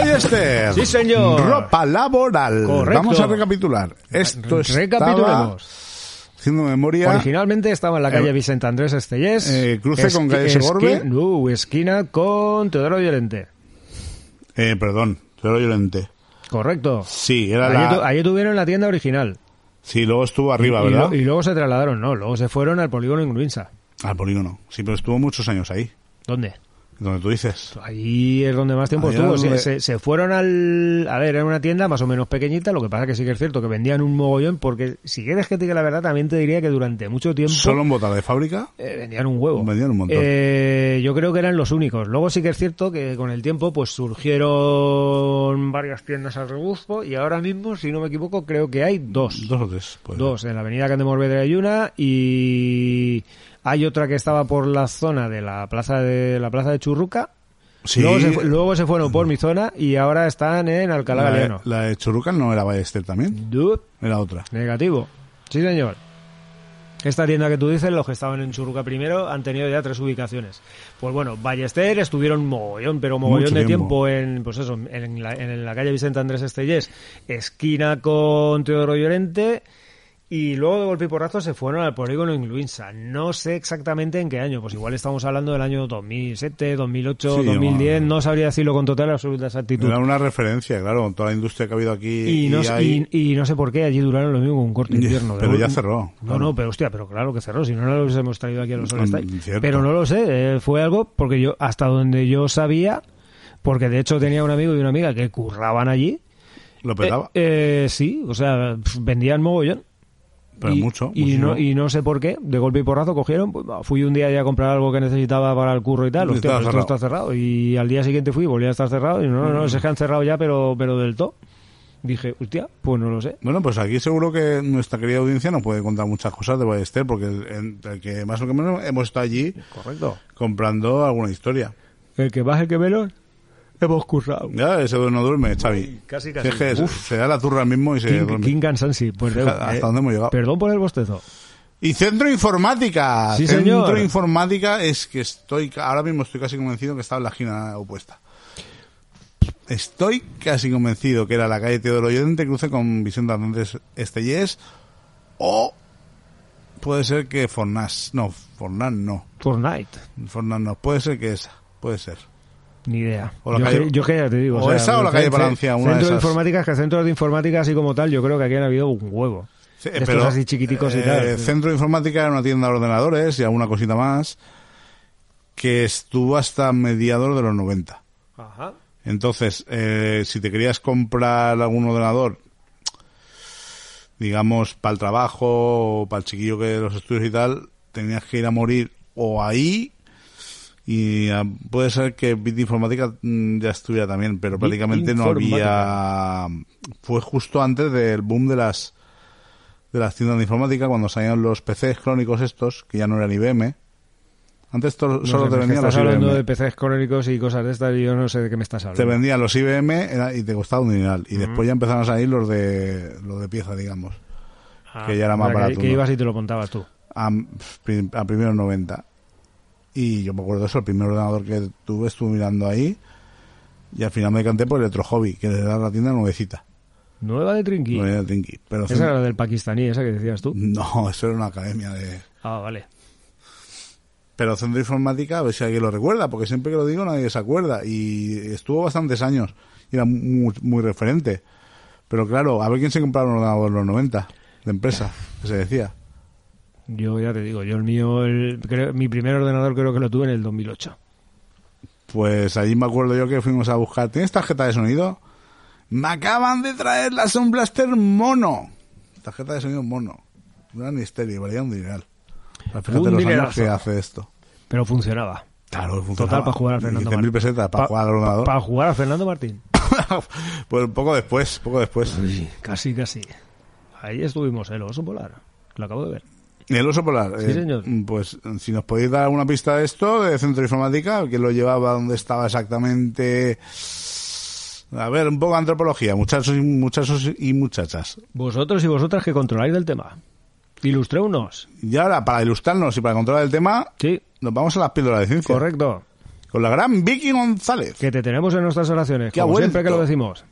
Ballester. Sí, señor. Ropa laboral. Correcto. Vamos a recapitular. Esto estaba Recapitulemos. haciendo memoria. Originalmente estaba en la calle Eh, Vicente Andrés Estellés. eh, cruce con calle Segorbe. No, esquina con Teodoro Llorente. Eh, perdón, Teodoro Llorente. Correcto. Sí, era Allí, tu- la. allí tuvieron la tienda original. Sí, luego estuvo arriba, y, ¿verdad? y luego se trasladaron, no, luego se fueron al polígono en Gruinsa. Al polígono. Sí, pero estuvo muchos años ahí. ¿Dónde? Donde tú dices. Allí es donde más tiempo estuvo. donde- Se, fueron al... A ver, era una tienda más o menos pequeñita, lo que pasa que sí que es cierto que vendían un mogollón, porque si quieres que te diga la verdad, también te diría que durante mucho tiempo... Solo en botas de fábrica. eh, vendían un huevo. Vendían un montón. Eh, yo creo que eran los únicos. Luego sí que es cierto que con el tiempo pues surgieron varias tiendas al rebufo y ahora mismo, si no me equivoco, creo que hay dos. Dos o tres. pues. Dos, en la avenida Can de Morvedre hay una y hay otra que estaba por la zona de la plaza de la plaza de Churruca. Sí. Luego, se, fu- luego se fueron por mi zona y ahora están en Alcalá la, Galeano. la de Churruca no era Ballester también. Dup, Era otra. negativo. Sí, señor. Esta tienda que tú dices, los que estaban en Churruca primero, han tenido ya tres ubicaciones. Pues bueno, Ballester estuvieron mogollón, pero mogollón Mucho de tiempo. tiempo en, pues eso, en la, en la calle Vicente Andrés Estellés, esquina con Teodoro Llorente, y luego de golpe y porrazo se fueron al polígono en Luinsa. No sé exactamente en qué año, pues igual estamos hablando del año 2007, 2008, Sí, 2010, bueno. no sabría decirlo con total absoluta exactitud. Era una referencia, claro, con toda la industria que ha habido aquí. Y no, sé- hay- y, y no sé por qué allí duraron lo mismo un corto invierno. pero ya cerró, No, claro. no, pero hostia, pero claro que cerró. Si no, no los hemos traído aquí a los Mm. Pero no lo sé, eh, fue algo porque yo, hasta donde yo sabía, porque de hecho tenía un amigo y una amiga que curraban allí. Lo petaba. Eh, eh, sí, o sea, vendían mogollón. Pero y, mucho. Y muchísimo. no, y no sé por qué, de golpe y porrazo cogieron. pues, fui un día ya a comprar algo que necesitaba para el curro y tal. Y Hostia, pero esto está cerrado. Y al día siguiente fui y volvía a estar cerrado. Y no, no, Mm. no, se que han cerrado ya, pero, pero del todo. Dije, hostia, pues no lo sé. Bueno, pues aquí seguro que nuestra querida audiencia nos puede contar muchas cosas de Ballester, porque el, el que más o menos hemos estado allí Correcto. comprando alguna historia. El que baje que melón, hemos currado. Ya, ese no duerme, Xavi. Casi, Si casi. es que se- da la turra al mismo y se King, duerme. King Cansansi. Pues Fija- debo, hasta dónde hemos llegado. Perdón por el bostezo. Y Centro Informática. Sí, Centro señor. Informática es que estoy, ahora mismo estoy casi convencido que estaba en la esquina opuesta. Estoy casi convencido que era la calle Teodoro Llorente, cruce con Vicente Andrés Estellés, o puede ser que Fornás, no, Fornás no, Fortnite. Fornás no, puede ser que esa, puede ser. Ni idea. O la yo, calle- que, yo que ya te digo. o esa o la calle ce- Palancia, una de Centro de esas. informática, que centros de informática así como tal, yo creo que aquí han habido un huevo. Sí, De estos así chiquiticos y eh, tal. Centro de Informática era una tienda de ordenadores y alguna cosita más que estuvo hasta mediados de los 90. Ajá. Entonces, eh, si te querías comprar algún ordenador, digamos, para el trabajo o para el chiquillo que de los estudios y tal, tenías que ir a morir o ahí y ah, puede ser que Bit Informática mm, ya estuviera también, pero prácticamente no había... Fue justo antes del boom de las de las tiendas de informática cuando salían los PCs crónicos estos, que ya no eran IBM. Antes to- No solo sé, te vendían los estás hablando IBM. de PCs crónicos y cosas de estas y yo no sé de qué me estás hablando. Te vendían los IBM era- y te costaba un dineral. Y después ya empezaron a salir los de los de pieza, digamos. Ah, que ya era más barato, Que, ibas y te lo contabas tú. A, a primeros 90. Y yo me acuerdo de eso, el primer ordenador que tuve estuve mirando ahí y al final me decanté por Electro Hobby, que era la tienda nuevecita. Nueva de Trinqui. Nueva de Trinqui. Pero Esa era la del pakistaní, esa que decías tú. No, eso era una academia de... Ah, vale. Pero Centro Informática, a ver si alguien lo recuerda, porque siempre que lo digo nadie se acuerda. Y estuvo bastantes años y era muy, muy referente. Pero claro, a ver quién se compraba un ordenador en los 90, de empresa, que se decía. Yo ya te digo, yo el mío, el, creo- mi primer ordenador creo que lo tuve en el 2008. Pues allí me acuerdo yo que fuimos a buscar. ¿Tienes tarjeta de sonido? Me acaban de traer la Sound Blaster mono. Tarjeta de sonido mono. Gran misterio, valía un dineral. O sea, fíjate Un los años dinerazo. que hace esto. Pero funcionaba. Claro, Total, para jugar a Fernando 15.000 pesetas para Pa- jugar al ordenador. Para jugar a Fernando Martín. pues poco después, poco después. Casi, casi. Ahí estuvimos, el oso polar. Lo acabo de ver. ¿Y el oso polar? Sí, señor. Pues si nos podéis dar alguna pista de esto, de Centro de Informática, quién lo llevaba, dónde estaba exactamente. A ver, un poco de antropología, muchachos y, muchachos y muchachas. Vosotros y vosotras que controláis del tema. Ilustréunos. Y ahora, para ilustrarnos y para controlar el tema, Sí, nos vamos a las píldoras de ciencia. correcto. Con la gran Vicky González. Que te tenemos en nuestras oraciones, Que como siempre que lo decimos.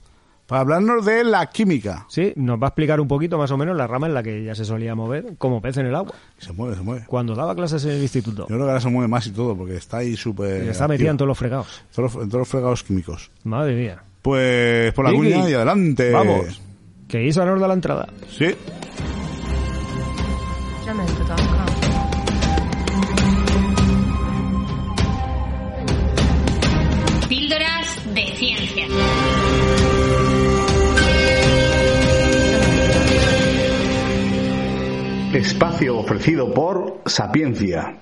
Para hablarnos de la química. Sí, nos va a explicar un poquito más o menos la rama en la que ella se solía mover como pez en el agua. Se mueve, se mueve. Cuando daba clases en el instituto. Yo creo que ahora se mueve más y todo, porque está ahí súper. Está metida en todos los fregados. Todos los- en todos los fregados químicos. Madre mía. Pues por la Vicky, cuña y adelante. Vamos. Que Isa nos da la entrada. Sí. Jamendo.com. Píldoras Espacio ofrecido por Sapiencia.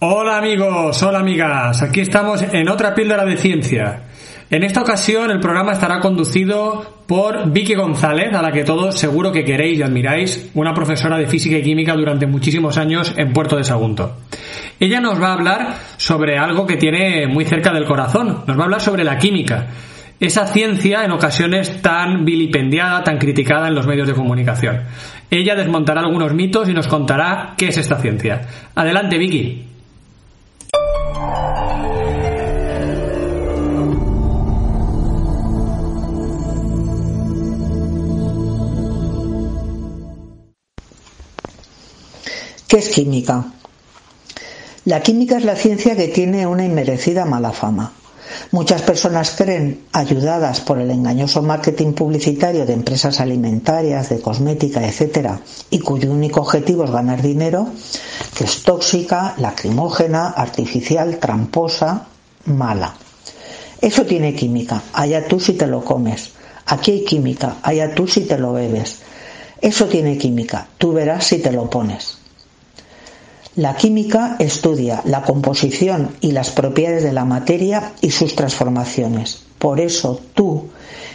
Hola amigos, hola amigas, aquí estamos en otra píldora de ciencia. En esta ocasión el programa estará conducido por Vicky González, a la que todos seguro que queréis y admiráis, una profesora de física y química durante muchísimos años en Puerto de Sagunto. Ella nos va a hablar sobre algo que tiene muy cerca del corazón, nos va a hablar sobre la química. Esa ciencia en ocasiones tan vilipendiada, tan criticada en los medios de comunicación. Ella desmontará algunos mitos y nos contará qué es esta ciencia. Adelante, Vicky. ¿Qué es química? La química es la ciencia que tiene una inmerecida mala fama. Muchas personas creen, ayudadas por el engañoso marketing publicitario de empresas alimentarias, de cosmética, etcétera, y cuyo único objetivo es ganar dinero, que es tóxica, lacrimógena, artificial, tramposa, mala. Eso tiene química, allá tú si te lo comes. Aquí hay química, allá tú si te lo bebes. Eso tiene química, tú verás si te lo pones. La química estudia la composición y las propiedades de la materia y sus transformaciones. Por eso tú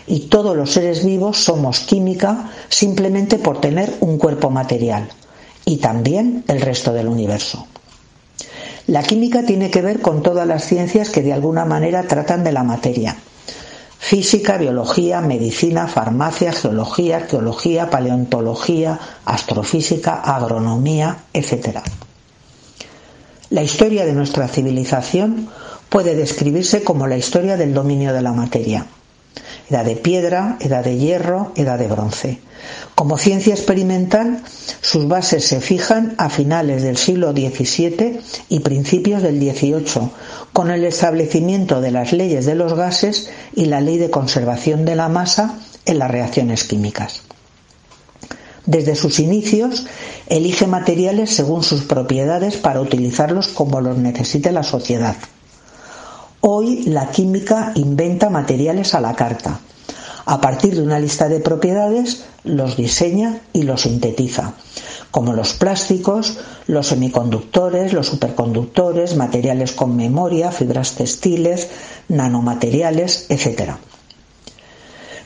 y todos los seres vivos somos química simplemente por tener un cuerpo material y también el resto del universo. La química tiene que ver con todas las ciencias que de alguna manera tratan de la materia. Física, biología, medicina, farmacia, geología, arqueología, paleontología, astrofísica, agronomía, etc. La historia de nuestra civilización puede describirse como la historia del dominio de la materia. Edad de piedra, edad de hierro, edad de bronce. Como ciencia experimental, sus bases se fijan a finales del siglo XVII y principios del XVIII, con el establecimiento de las leyes de los gases y la ley de conservación de la masa en las reacciones químicas. Desde sus inicios, elige materiales según sus propiedades para utilizarlos como los necesite la sociedad. Hoy la química inventa materiales a la carta. A partir de una lista de propiedades, los diseña y los sintetiza, como los plásticos, los semiconductores, los superconductores, materiales con memoria, fibras textiles, nanomateriales, etc.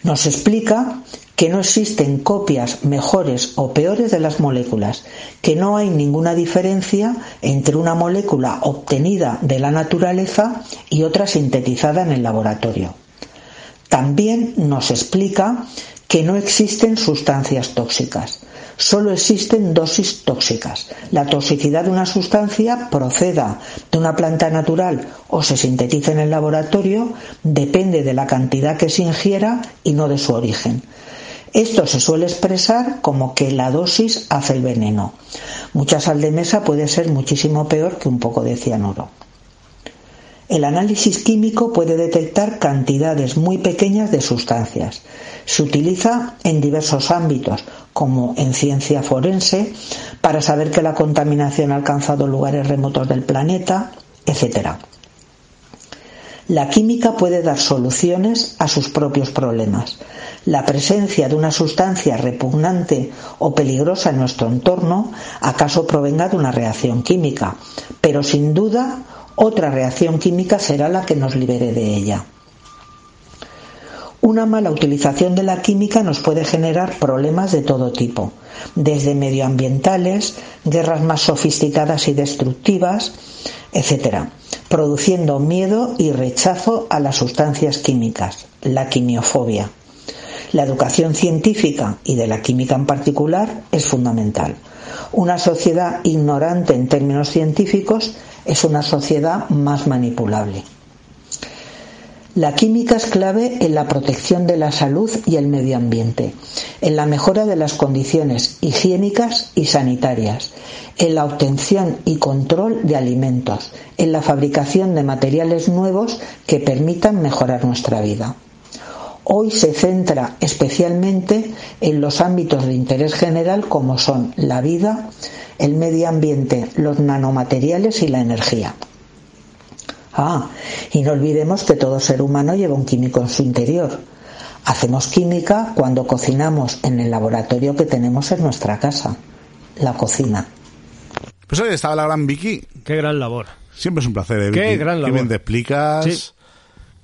Nos explica que no existen copias mejores o peores de las moléculas, que no hay ninguna diferencia entre una molécula obtenida de la naturaleza y otra sintetizada en el laboratorio. También nos explica que no existen sustancias tóxicas. Solo existen dosis tóxicas. La toxicidad de una sustancia proceda de una planta natural o se sintetice en el laboratorio depende de la cantidad que se ingiera y no de su origen. Esto se suele expresar como que la dosis hace el veneno. Mucha sal de mesa puede ser muchísimo peor que un poco de cianuro. El análisis químico puede detectar cantidades muy pequeñas de sustancias. Se utiliza en diversos ámbitos, como en ciencia forense, para saber que la contaminación ha alcanzado lugares remotos del planeta, etc. La química puede dar soluciones a sus propios problemas. La presencia de una sustancia repugnante o peligrosa en nuestro entorno acaso provenga de una reacción química, pero sin duda otra reacción química será la que nos libere de ella. Una mala utilización de la química nos puede generar problemas de todo tipo, desde medioambientales, guerras más sofisticadas y destructivas, etc., produciendo miedo y rechazo a las sustancias químicas, la quimiofobia. La educación científica y de la química en particular es fundamental. Una sociedad ignorante en términos científicos es una sociedad más manipulable. La química es clave en la protección de la salud y el medio ambiente, en la mejora de las condiciones higiénicas y sanitarias, en la obtención y control de alimentos, en la fabricación de materiales nuevos que permitan mejorar nuestra vida. Hoy se centra especialmente en los ámbitos de interés general como son la vida, el medio ambiente, los nanomateriales y la energía. Ah, y no olvidemos que todo ser humano lleva un químico en su interior. Hacemos química cuando cocinamos en el laboratorio que tenemos en nuestra casa, la cocina. Pues hoy estaba la gran Vicky. Qué gran labor. Siempre es un placer, ¿eh, Qué Vicky? gran Qué labor. bien te explicas. Sí.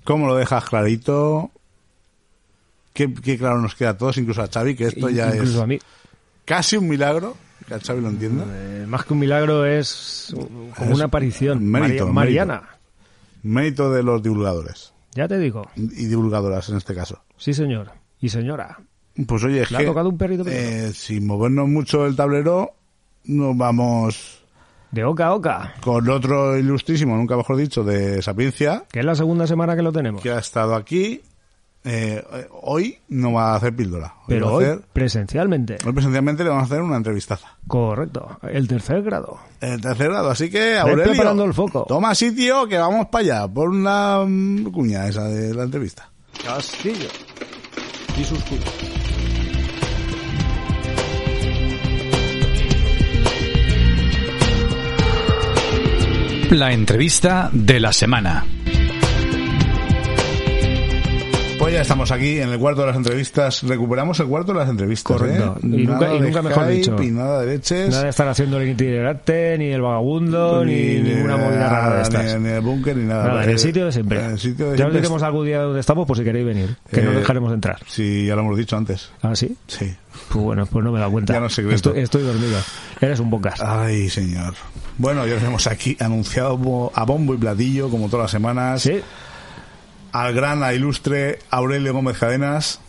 Cómo lo dejas clarito. Qué, qué claro nos queda a todos, incluso a Xavi, que esto ya Incluso es a mí. casi un milagro. Que a Xavi lo entienda. Eh, más que un milagro es como Es una aparición. mérito, Mari- Mariana, Mérito de los divulgadores. ya te digo. Y divulgadoras en este caso. Sí, señor. Y señora. Pues oye, es Le ha que tocado un perrito eh, sin movernos mucho el tablero, nos vamos De oca a oca. con otro ilustrísimo, nunca mejor dicho, de Sapiencia, Que es la segunda semana que lo tenemos. que ha estado aquí. Eh, hoy no va a hacer píldora. Hoy Pero va a hoy, hacer- presencialmente. hoy presencialmente le vamos a hacer una entrevistaza. Correcto. El tercer grado. El tercer grado, así que Aurelio, preparando el foco. toma sitio que vamos para allá, por una mm, cuña esa de la entrevista. Castillo. Y sus. La entrevista de la semana. Pues ya estamos aquí en el cuarto de las entrevistas. Recuperamos el cuarto de las entrevistas. Correcto. ¿eh? Y nunca- y nunca de mejor dicho. Y nada de leches. Nada de estar haciendo el itinerante, ni el vagabundo, ni, ninguna movida rara de estas. Ni, ni el búnker, ni nada. Nada, en el sitio de siempre. En el sitio de ya os diremos algún día dónde estamos por si queréis venir, que no Eh, dejaremos entrar. Sí, ya lo hemos dicho antes. ¿Ah, sí? Sí. Pues bueno, pues no me he dado cuenta. Ya no secreto. Estoy, estoy dormido. Eres un bocas. Ay, señor. Bueno, ya tenemos aquí anunciado a bombo y platillo, como todas las semanas, Sí, al gran, a ilustre Aurelio Gómez Cadenas.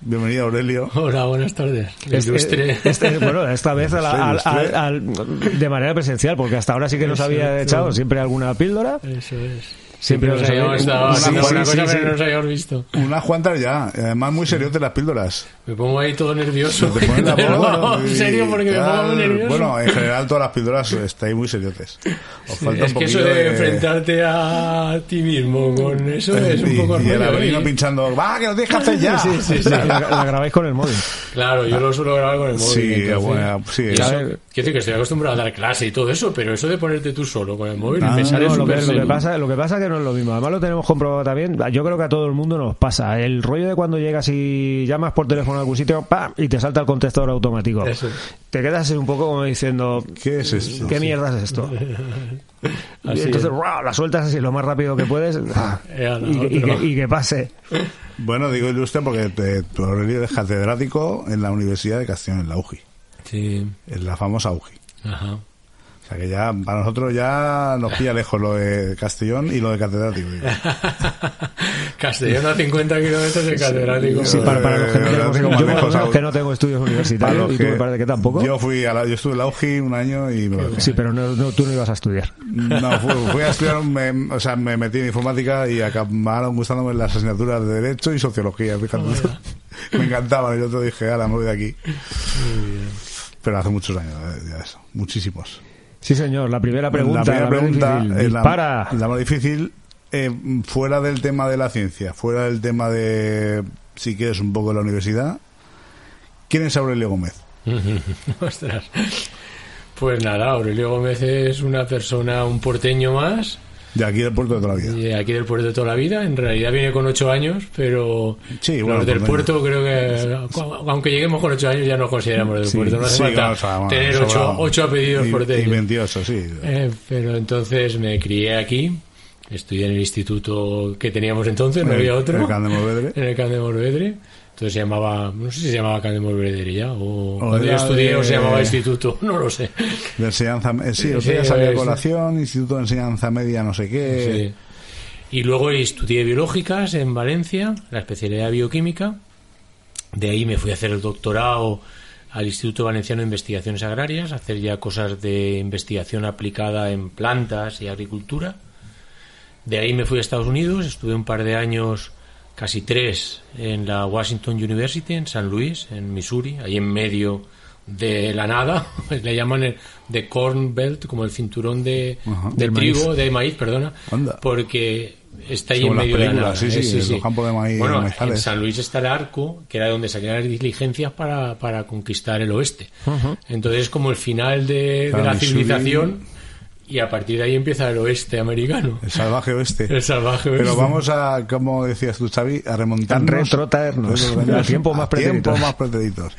Bienvenido, Aurelio. Hola, buenas tardes. Este- Ilustre. este- bueno, esta vez a la- Soy al- ilustre. al- al- de manera presencial, porque hasta ahora sí que nos había echado siempre alguna píldora. Eso es. Siempre nos nos había- habíamos estado Una- haciendo sí, una sí, cosa, sí, pero sí. no nos habíamos visto. Unas cuantas ya, y además muy seriotes las píldoras. Me pongo ahí todo nervioso. Te pones la bola, no, ¿no? en Y serio, porque me pongo muy nervioso. Bueno, en general todas las píldoras estáis muy seriotes. Os falta es un que eso poquillo de, enfrentarte a ti mismo con eso es un y, poco y el rollo, Avelino ¿eh? pinchando, va, que lo tienes que hacer ya. Sí, sí, sí. La, la grabáis con el móvil. Claro, yo lo suelo grabar con el móvil. Sí, entonces- bueno, sí. y eso- quiero decir que estoy acostumbrado a dar clase y todo eso, pero eso de ponerte tú solo con el móvil me sale No, lo, que, lo, que serio. pasa, lo que pasa es que no es lo mismo. Además lo tenemos comprobado también. Yo creo que a todo el mundo nos pasa. El rollo de cuando llegas y llamas por teléfono a algún sitio ¡pam! y te salta el contestador automático. Eso. Te quedas así un poco como diciendo... ¿Qué es esto? ¿Qué mierda es esto? Y Así entonces es. ¡guau! la sueltas así lo más rápido que puedes ah, y, que- y otra. que, y que pase. Bueno, digo ilustre porque te- tu Aurelio es catedrático en la Universidad de Castellón, en la UGI, Sí, en la famosa UGI. ajá. O sea que ya, para nosotros ya nos pilla lejos lo de Castellón y lo de catedrático. Castellón a 50 kilómetros de catedrático. Sí, para, para los que no Eh, tenemos, yo a- que no tengo estudios universitarios y tú me parece que tampoco. Yo fui a la, yo estuve en la UGI un año y me lo. Sí, pero no, no, tú no ibas a estudiar. No, fui, fui a estudiar, me- o sea, me metí en informática y acabaron gustándome las asignaturas de Derecho y Sociología, fíjate. me encantaban y yo te dije, ahora me voy de aquí. Pero hace muchos años, eh, ya eso, muchísimos. Sí, señor. La primera pregunta. la primera la más pregunta, difícil. eh, la, Dispara. la más difícil, eh, fuera del tema de la ciencia, fuera del tema de, si quieres, un poco de la universidad, ¿quién es Aurelio Gómez? Ostras. Pues nada, Aurelio Gómez es una persona, un porteño más, De aquí del puerto de toda la vida. de aquí del puerto de toda la vida. En realidad viene con ocho años, pero Sí, bueno, los del pues puerto creo que, aunque lleguemos con ocho años, ya nos consideramos del Sí, puerto. No hace sí, falta tener ocho, ocho apellidos y, porteños. y 28, sí. Eh, pero entonces me crié aquí, estudié en el instituto que teníamos entonces, no había otro. en el Can de Morvedre. En el Can de Morvedre. Entonces se llamaba, no sé si se llamaba Can de Morvedre ya, o, cuando yo estudié de- o se llamaba instituto, no lo sé. De enseñanza, eh, sí, o Sí, sea, es- colación, Instituto de Enseñanza Media, no sé qué. Sí. Y luego estudié biológicas en Valencia, la especialidad de bioquímica. De ahí me fui a hacer el doctorado al Instituto Valenciano de Investigaciones Agrarias, a hacer ya cosas de investigación aplicada en plantas y agricultura. De ahí me fui a Estados Unidos, estuve un par de años, casi tres, en la Washington University, en San Luis, en Missouri, ahí en medio de la nada. Le llaman el de Corn Belt, como el cinturón de, Ajá. de trigo, maíz. de maíz, perdona. Anda. Porque está ahí Sí, en medio de la nada. sí, ¿eh? sí, los campos de maíz Bueno, en. San Luis está el arco, que era donde salían las diligencias para, para conquistar el oeste. Entonces es como el final de, la Missouri- civilización y a partir de ahí empieza el oeste americano. El salvaje oeste. El salvaje Pero vamos a, como decías tú, Xavi, a remontarnos. Retrotraernos. retrotraernos A tiempos más a tiempos pretéritos. más pretéritos.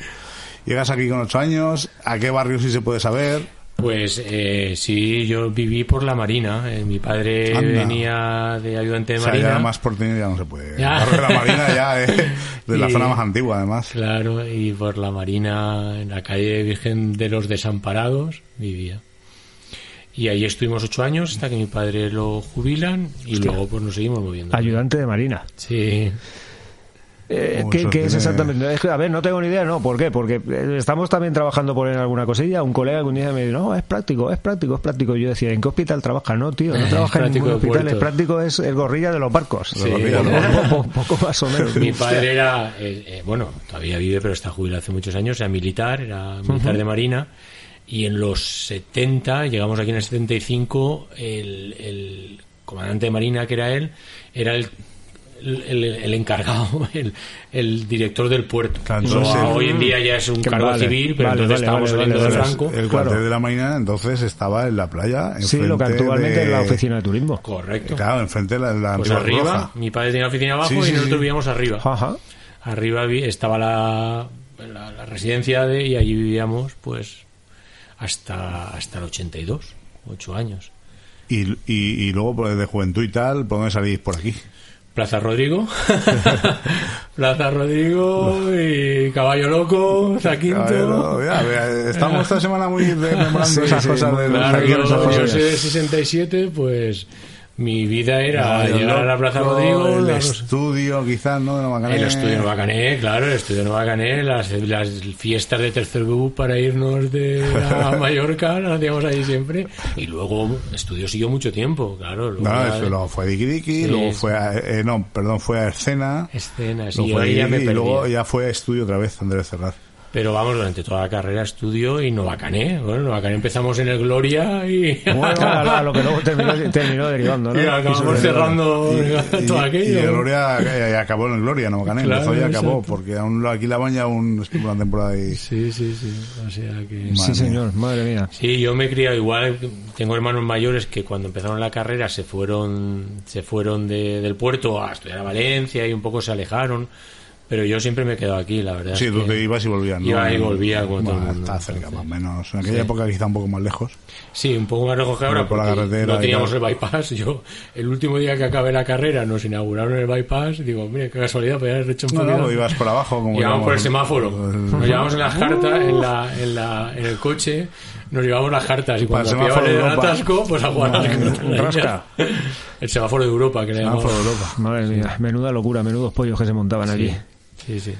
Llegas aquí con ocho años, ¿a qué barrio sí se puede saber? Pues eh, sí, yo viví por la Marina. Eh, mi padre Anda. venía de ayudante de O sea, Marina. ya más porteño ya no se puede. Ya. El barrio de la Marina ya es de la Y- zona más antigua, además. Claro, y por la Marina, en la calle Virgen de los Desamparados, vivía. Y ahí estuvimos ocho años hasta que mi padre lo jubilan y luego pues nos seguimos moviendo. Ayudante de Marina. Sí. Eh, Oh, ¿qué, es exactamente? Es que, a ver, no tengo ni idea, ¿no? ¿Por qué? Porque eh, estamos también trabajando por en alguna cosilla. Un colega que un día me dijo, no, es práctico, es práctico, es práctico. Y yo decía, ¿en qué hospital trabaja? No, tío, no trabaja en práctico ningún hospital. Es práctico, es el gorrilla de los barcos. Sí. poco más o menos. Mi padre era, eh, eh, bueno, todavía vive, pero está jubilado hace muchos años, era militar, era militar de Marina. Y en los 70, llegamos aquí en el 75, el, el comandante de Marina, que era él, era el, el, el encargado, el, el director del puerto. Claro, hoy en día ya es un cargo vale, civil, pero vale, entonces vale, estábamos vale, saliendo vale, de. Franco. El Claro. cuartel de la Marina entonces estaba en la playa. Sí, lo que actualmente de- es la oficina de turismo. Correcto. Claro, enfrente de la, la Pues arriba, Roja. mi padre tenía la oficina abajo Sí, y nosotros sí. vivíamos arriba. Ajá. Arriba vi- estaba la, la, la residencia de y allí vivíamos pues hasta hasta el 82, ocho años. Y, y, y luego pues, de juventud y tal, ¿por dónde salís por aquí? Plaza Rodrigo, Plaza Rodrigo y Caballo Loco, Zaquinto. Estamos esta semana muy rememorando Sí, esas sí, cosas de Zaquinto, yo, soy del 67, pues mi vida era Caballo llegar a la Plaza Rodrigo, El estudio, quizás, ¿no? De Macarena. El estudio Nueva Cané, claro, el estudio Nueva Cané, las, las fiestas de tercer grupo para irnos de a Mallorca, las hacíamos ahí siempre. Y luego estudio siguió mucho tiempo, claro. luego No, eso luego fue a Diki Diki, Sí, luego sí. fue a, eh, no, perdón, fue a Escena, escenas, y luego fue a ahí ya me Diki, y luego ya fue a estudio otra vez, Andrés Cerrar. Pero vamos, durante toda la carrera estudio y Nueva Cané. Bueno, Nueva Cané empezamos en el Gloria y, Bueno, a, a lo que luego terminó, terminó derivando, ¿no? y acabamos sobre- cerrando Y, todo y- aquello. y Gloria eh, acabó en el Gloria, no Macarena, Claro, empezó y acabó, exacto. porque aún lo alquilaban ya un, estuvo una temporada ahí. Sí, sí, sí. O sea que... Sí, señor, madre mía. Sí, yo me he criado igual. Tengo hermanos mayores que cuando empezaron la carrera se fueron, se fueron de- del puerto a estudiar a Valencia y un poco se alejaron. Pero yo siempre me he quedado aquí, la verdad. Sí, es tú te ibas y volvías, ¿no? Iba y volvía como todo Bueno, mundo, Está cerca, más o menos. En aquella Sí. época quizá un poco más lejos. Sí, un poco más lejos que ahora Por la carretera no teníamos el bypass. Yo, el último día que acabé la carrera, nos inauguraron el bypass. Digo, mire, qué casualidad, podía haber hecho un No, poquito. no, ibas por abajo. Como Llevamos por el semáforo. Nos llevamos en las cartas, en, la, en, la, en el coche, nos llevamos las cartas y cuando pillaban el Europa. atasco, pues a jugar las cartas. Rasca. El semáforo de Europa, que le Semáforo de Europa. Madre mía, menuda locura, menudos pollos que se montaban allí. Sí, sí.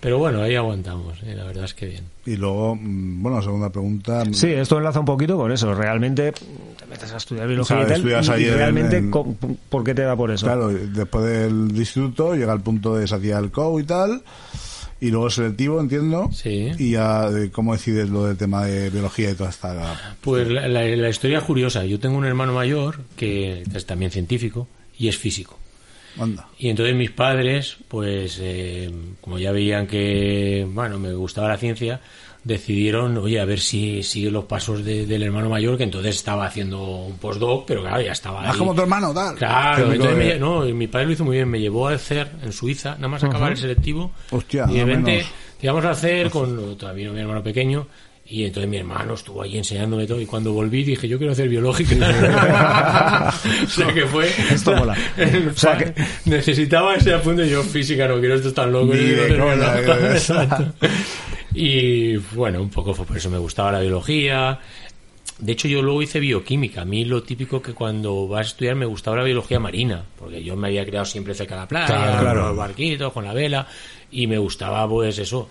Pero bueno, ahí aguantamos, eh, la verdad es que bien. Y luego, mm, bueno, segunda pregunta. Sí, esto enlaza un poquito con eso. Realmente te metes a estudiar biología O sea, y tal. estudias y en- realmente, en- co- ¿por qué te da por eso? Claro, después del instituto llega el punto de salir al COU y tal. Y luego selectivo, entiendo. Sí. Y ya, eh, ¿cómo decides lo del tema de biología y toda esta. Pues la, la- la historia es curiosa. Yo tengo un hermano mayor que es también científico y es físico. Anda. Y entonces mis padres, pues eh, como ya veían que, bueno, me gustaba la ciencia, decidieron, oye, a ver si sigue los pasos de- del hermano mayor, que entonces estaba haciendo un postdoc, pero claro, ya estaba como tu hermano, tal. Claro, entonces me- no, y mi padre lo hizo muy bien, me llevó al CER en Suiza, nada más acabar el selectivo, Hostia, y de repente menos. íbamos al CER con todavía mi hermano pequeño, y entonces mi hermano estuvo ahí enseñándome todo, y cuando volví dije, yo quiero hacer biológica. o sea que fue... Esto mola. O sea que- Necesitaba ese apunte, yo física no quiero, esto es tan loco. Y bueno, un poco fue por eso me gustaba la biología. De hecho, yo luego hice bioquímica. A mí lo típico que cuando vas a estudiar me gustaba la biología marina, porque yo me había creado siempre cerca de la playa, Claro, claro. con los barquitos, con la vela, y me gustaba pues eso.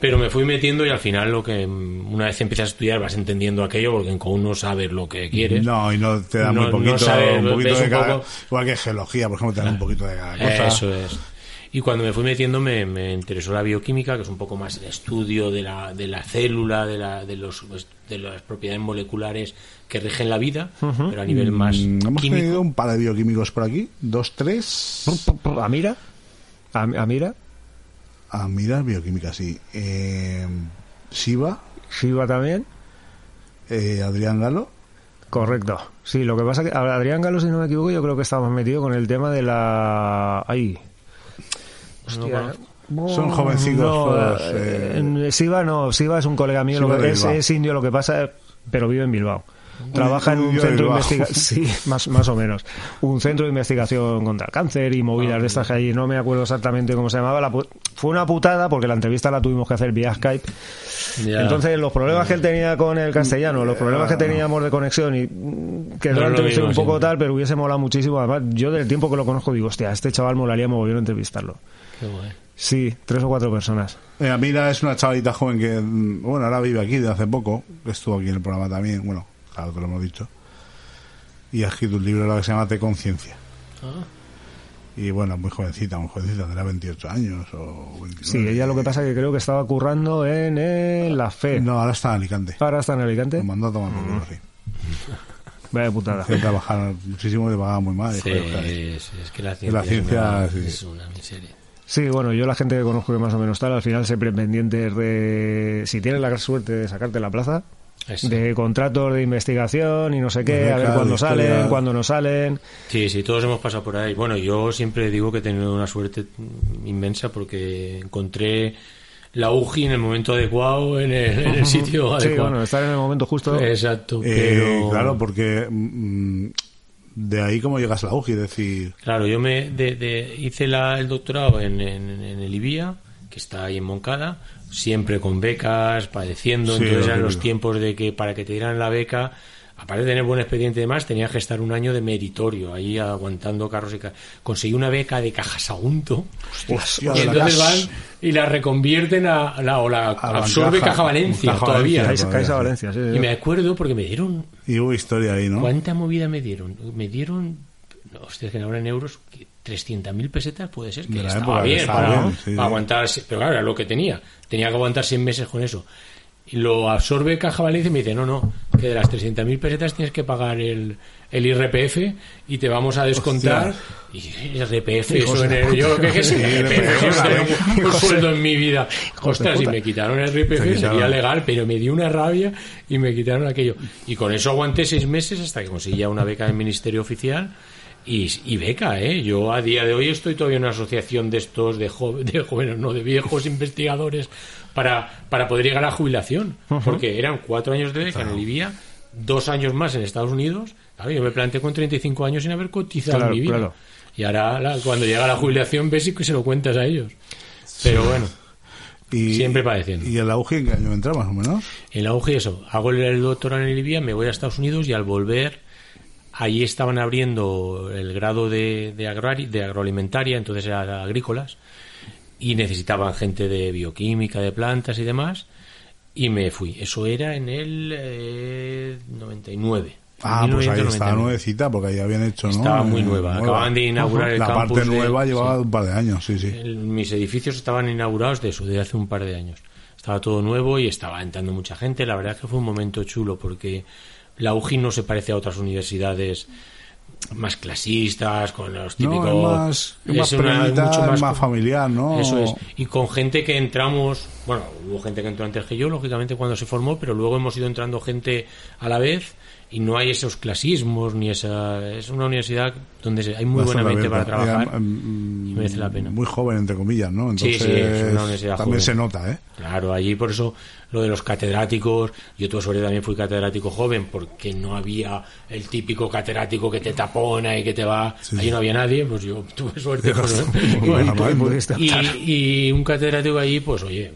Pero me fui metiendo y al final lo que una vez empiezas a estudiar vas entendiendo aquello porque en común no sabes lo que quieres. No, y no te dan No- muy no poquito, sabes, un poquito de un cada. poco- Igual que geología, por ejemplo, te dan un poquito de cada cosa. Eso es. Y cuando me fui metiendo me, me interesó la bioquímica, que es un poco más el estudio de la, de la célula, de, la, de, los, de las propiedades moleculares que rigen la vida, pero a nivel más Mm, Hemos químico. tenido un par de bioquímicos por aquí. Dos, tres. ¿Amira? ¿Am- ¿Amira? Ah, mira, bioquímica, sí. Eh, Siva, ¿Shiva también? eh, Adrián Galo. Correcto. Sí, lo que pasa que Adrián Galo, si no me equivoco, yo creo que estábamos metidos con el tema de la... Ahí. Hostia. Son jovencicos No, todos, eh, eh. Siva no, Siva es un colega mío, lo que es, indio, lo que pasa, es- pero vive en Bilbao. Trabaja en un centro de investigación, sí, más, más o menos. Un centro de investigación contra el cáncer y movidas de estas que hay, no me acuerdo exactamente cómo se llamaba. La fue una putada porque la entrevista la tuvimos que hacer vía Skype. Ya. Entonces, los problemas que él tenía con el castellano, los problemas que teníamos de conexión y que No entrevista un poco sí. tal, pero hubiese molado muchísimo. Además, yo del tiempo que lo conozco digo, hostia, a este chaval molaría mogollón entrevistarlo. Qué guay. Sí, tres o cuatro personas. Eh, Mira es una chavalita joven que, mm, bueno, ahora vive aquí de hace poco, que estuvo aquí en el programa también, bueno, claro, te lo hemos dicho. Y ha escrito un libro que se llama Te Conciencia. Ah. Y bueno, muy jovencita, muy jovencita, tendrá 28 años o 29. Sí, ella lo que pasa que creo que estaba currando en, eh, la fe. No, ahora está en Alicante. Ahora está en Alicante. Lo mandó a tomar por culo, sí. Vaya putada. Que trabajar muchísimo y le pagaban muy mal. Sí, joder, es, es que la ciencia, La ciencia, es, una, sí. es una miseria. Sí, bueno, yo la gente que conozco que más o menos tal, al final siempre pendientes de, si tienes la suerte de sacarte la plaza, Eso. de contratos de investigación y no sé qué, a ver cuándo salen, historia. cuándo no salen. Sí, sí, todos hemos pasado por ahí. Bueno, yo siempre digo que he tenido una suerte inmensa porque encontré la UGI en el momento adecuado, en el, en el sitio Sí, adecuado. bueno, estar en el momento justo. Exacto, Eh, pero... Claro, porque mm, de ahí cómo llegas a la UGI, es decir, Claro, yo me de- de- hice la- el doctorado en, en- en el IBIA, que está ahí en Moncada, siempre con becas, padeciendo. Sí, entonces eran los tiempos de que para que te dieran la beca, aparte de tener buen expediente y demás, tenías que estar un año de meritorio, ahí aguantando carros y ca- Conseguí una beca de Cajasagunto. hostia, Y entonces van y la reconvierten a, a la, o la A absorbe Caja- Caja Valencia Caja todavía. Valencia. Sí. Y me acuerdo porque me dieron Y hubo historia ahí, ¿no? ¿Cuánta movida me dieron? Me dieron, no, hostia, que ahora en euros, que 300.000 pesetas puede ser, que estaba bien, para, bien, sí, para sí. aguantar, pero claro, era lo que tenía. Tenía que aguantar 100 meses con eso. Y lo absorbe Caja Valencia y me dice, no, no, que de las 300.000 pesetas tienes que pagar el, el IRPF y te vamos a descontar. Y IRPF, eso en el, yo, ¿qué, qué es IRPF? Un sueldo en mi vida. Ostras, y me quitaron el IRPF, sería legal, pero me dio una rabia y me quitaron aquello. Y con eso aguanté seis meses hasta que conseguí ya una beca del Ministerio Oficial. Y, y beca, ¿eh? Yo a día de hoy estoy todavía en una asociación de estos, de, jóvenes, no, de viejos investigadores, para, para poder llegar a la jubilación. Porque eran cuatro años de beca en el IBIA, dos años más en Estados Unidos. Claro, yo me planteé con 35 años sin haber cotizado Claro, en mi vida. claro. Y ahora, la- cuando llega la jubilación, ves y que se lo cuentas a ellos. Pero bueno, Y, Siempre padeciendo. ¿Y en la UGI en qué año entra, más o menos? En la UGI eso, hago el, el doctorado en Libia, me voy a Estados Unidos y al volver, allí estaban abriendo el grado de, de, agrari- de agroalimentaria, entonces era agrícolas, y necesitaban gente de bioquímica, de plantas y demás, y me fui. Eso era en el eh, 99. Ah, pues ahí 1999. estaba nuevecita, porque ahí habían hecho, ¿no? Estaba muy Eh, nueva. Acababan de inaugurar el La campus parte de- nueva llevaba sí. un par de años, sí, sí. El- mis edificios estaban inaugurados de eso, de hace un par de años. Estaba todo nuevo y estaba entrando mucha gente. La verdad es que fue un momento chulo porque la UGI no se parece a otras universidades más clasistas, con los típicos... No, es más, es más una- mucho es más familiar, ¿no? Eso es. Y con gente que entramos, bueno, hubo gente que entró antes que yo, lógicamente, cuando se formó, pero luego hemos ido entrando gente a la vez y no hay esos clasismos ni esa. Es una universidad donde hay muy buena mente para trabajar mm, y merece la pena. Muy joven, entre comillas, ¿no? Sí, Entonces, sí, es una universidad también joven. se nota, ¿eh? Claro, allí por eso lo de los catedráticos, yo tuve suerte también fui catedrático joven porque no había el típico catedrático que te tapona y que te va, allí no había nadie, pues yo tuve suerte pudiste y, y un catedrático allí, pues oye,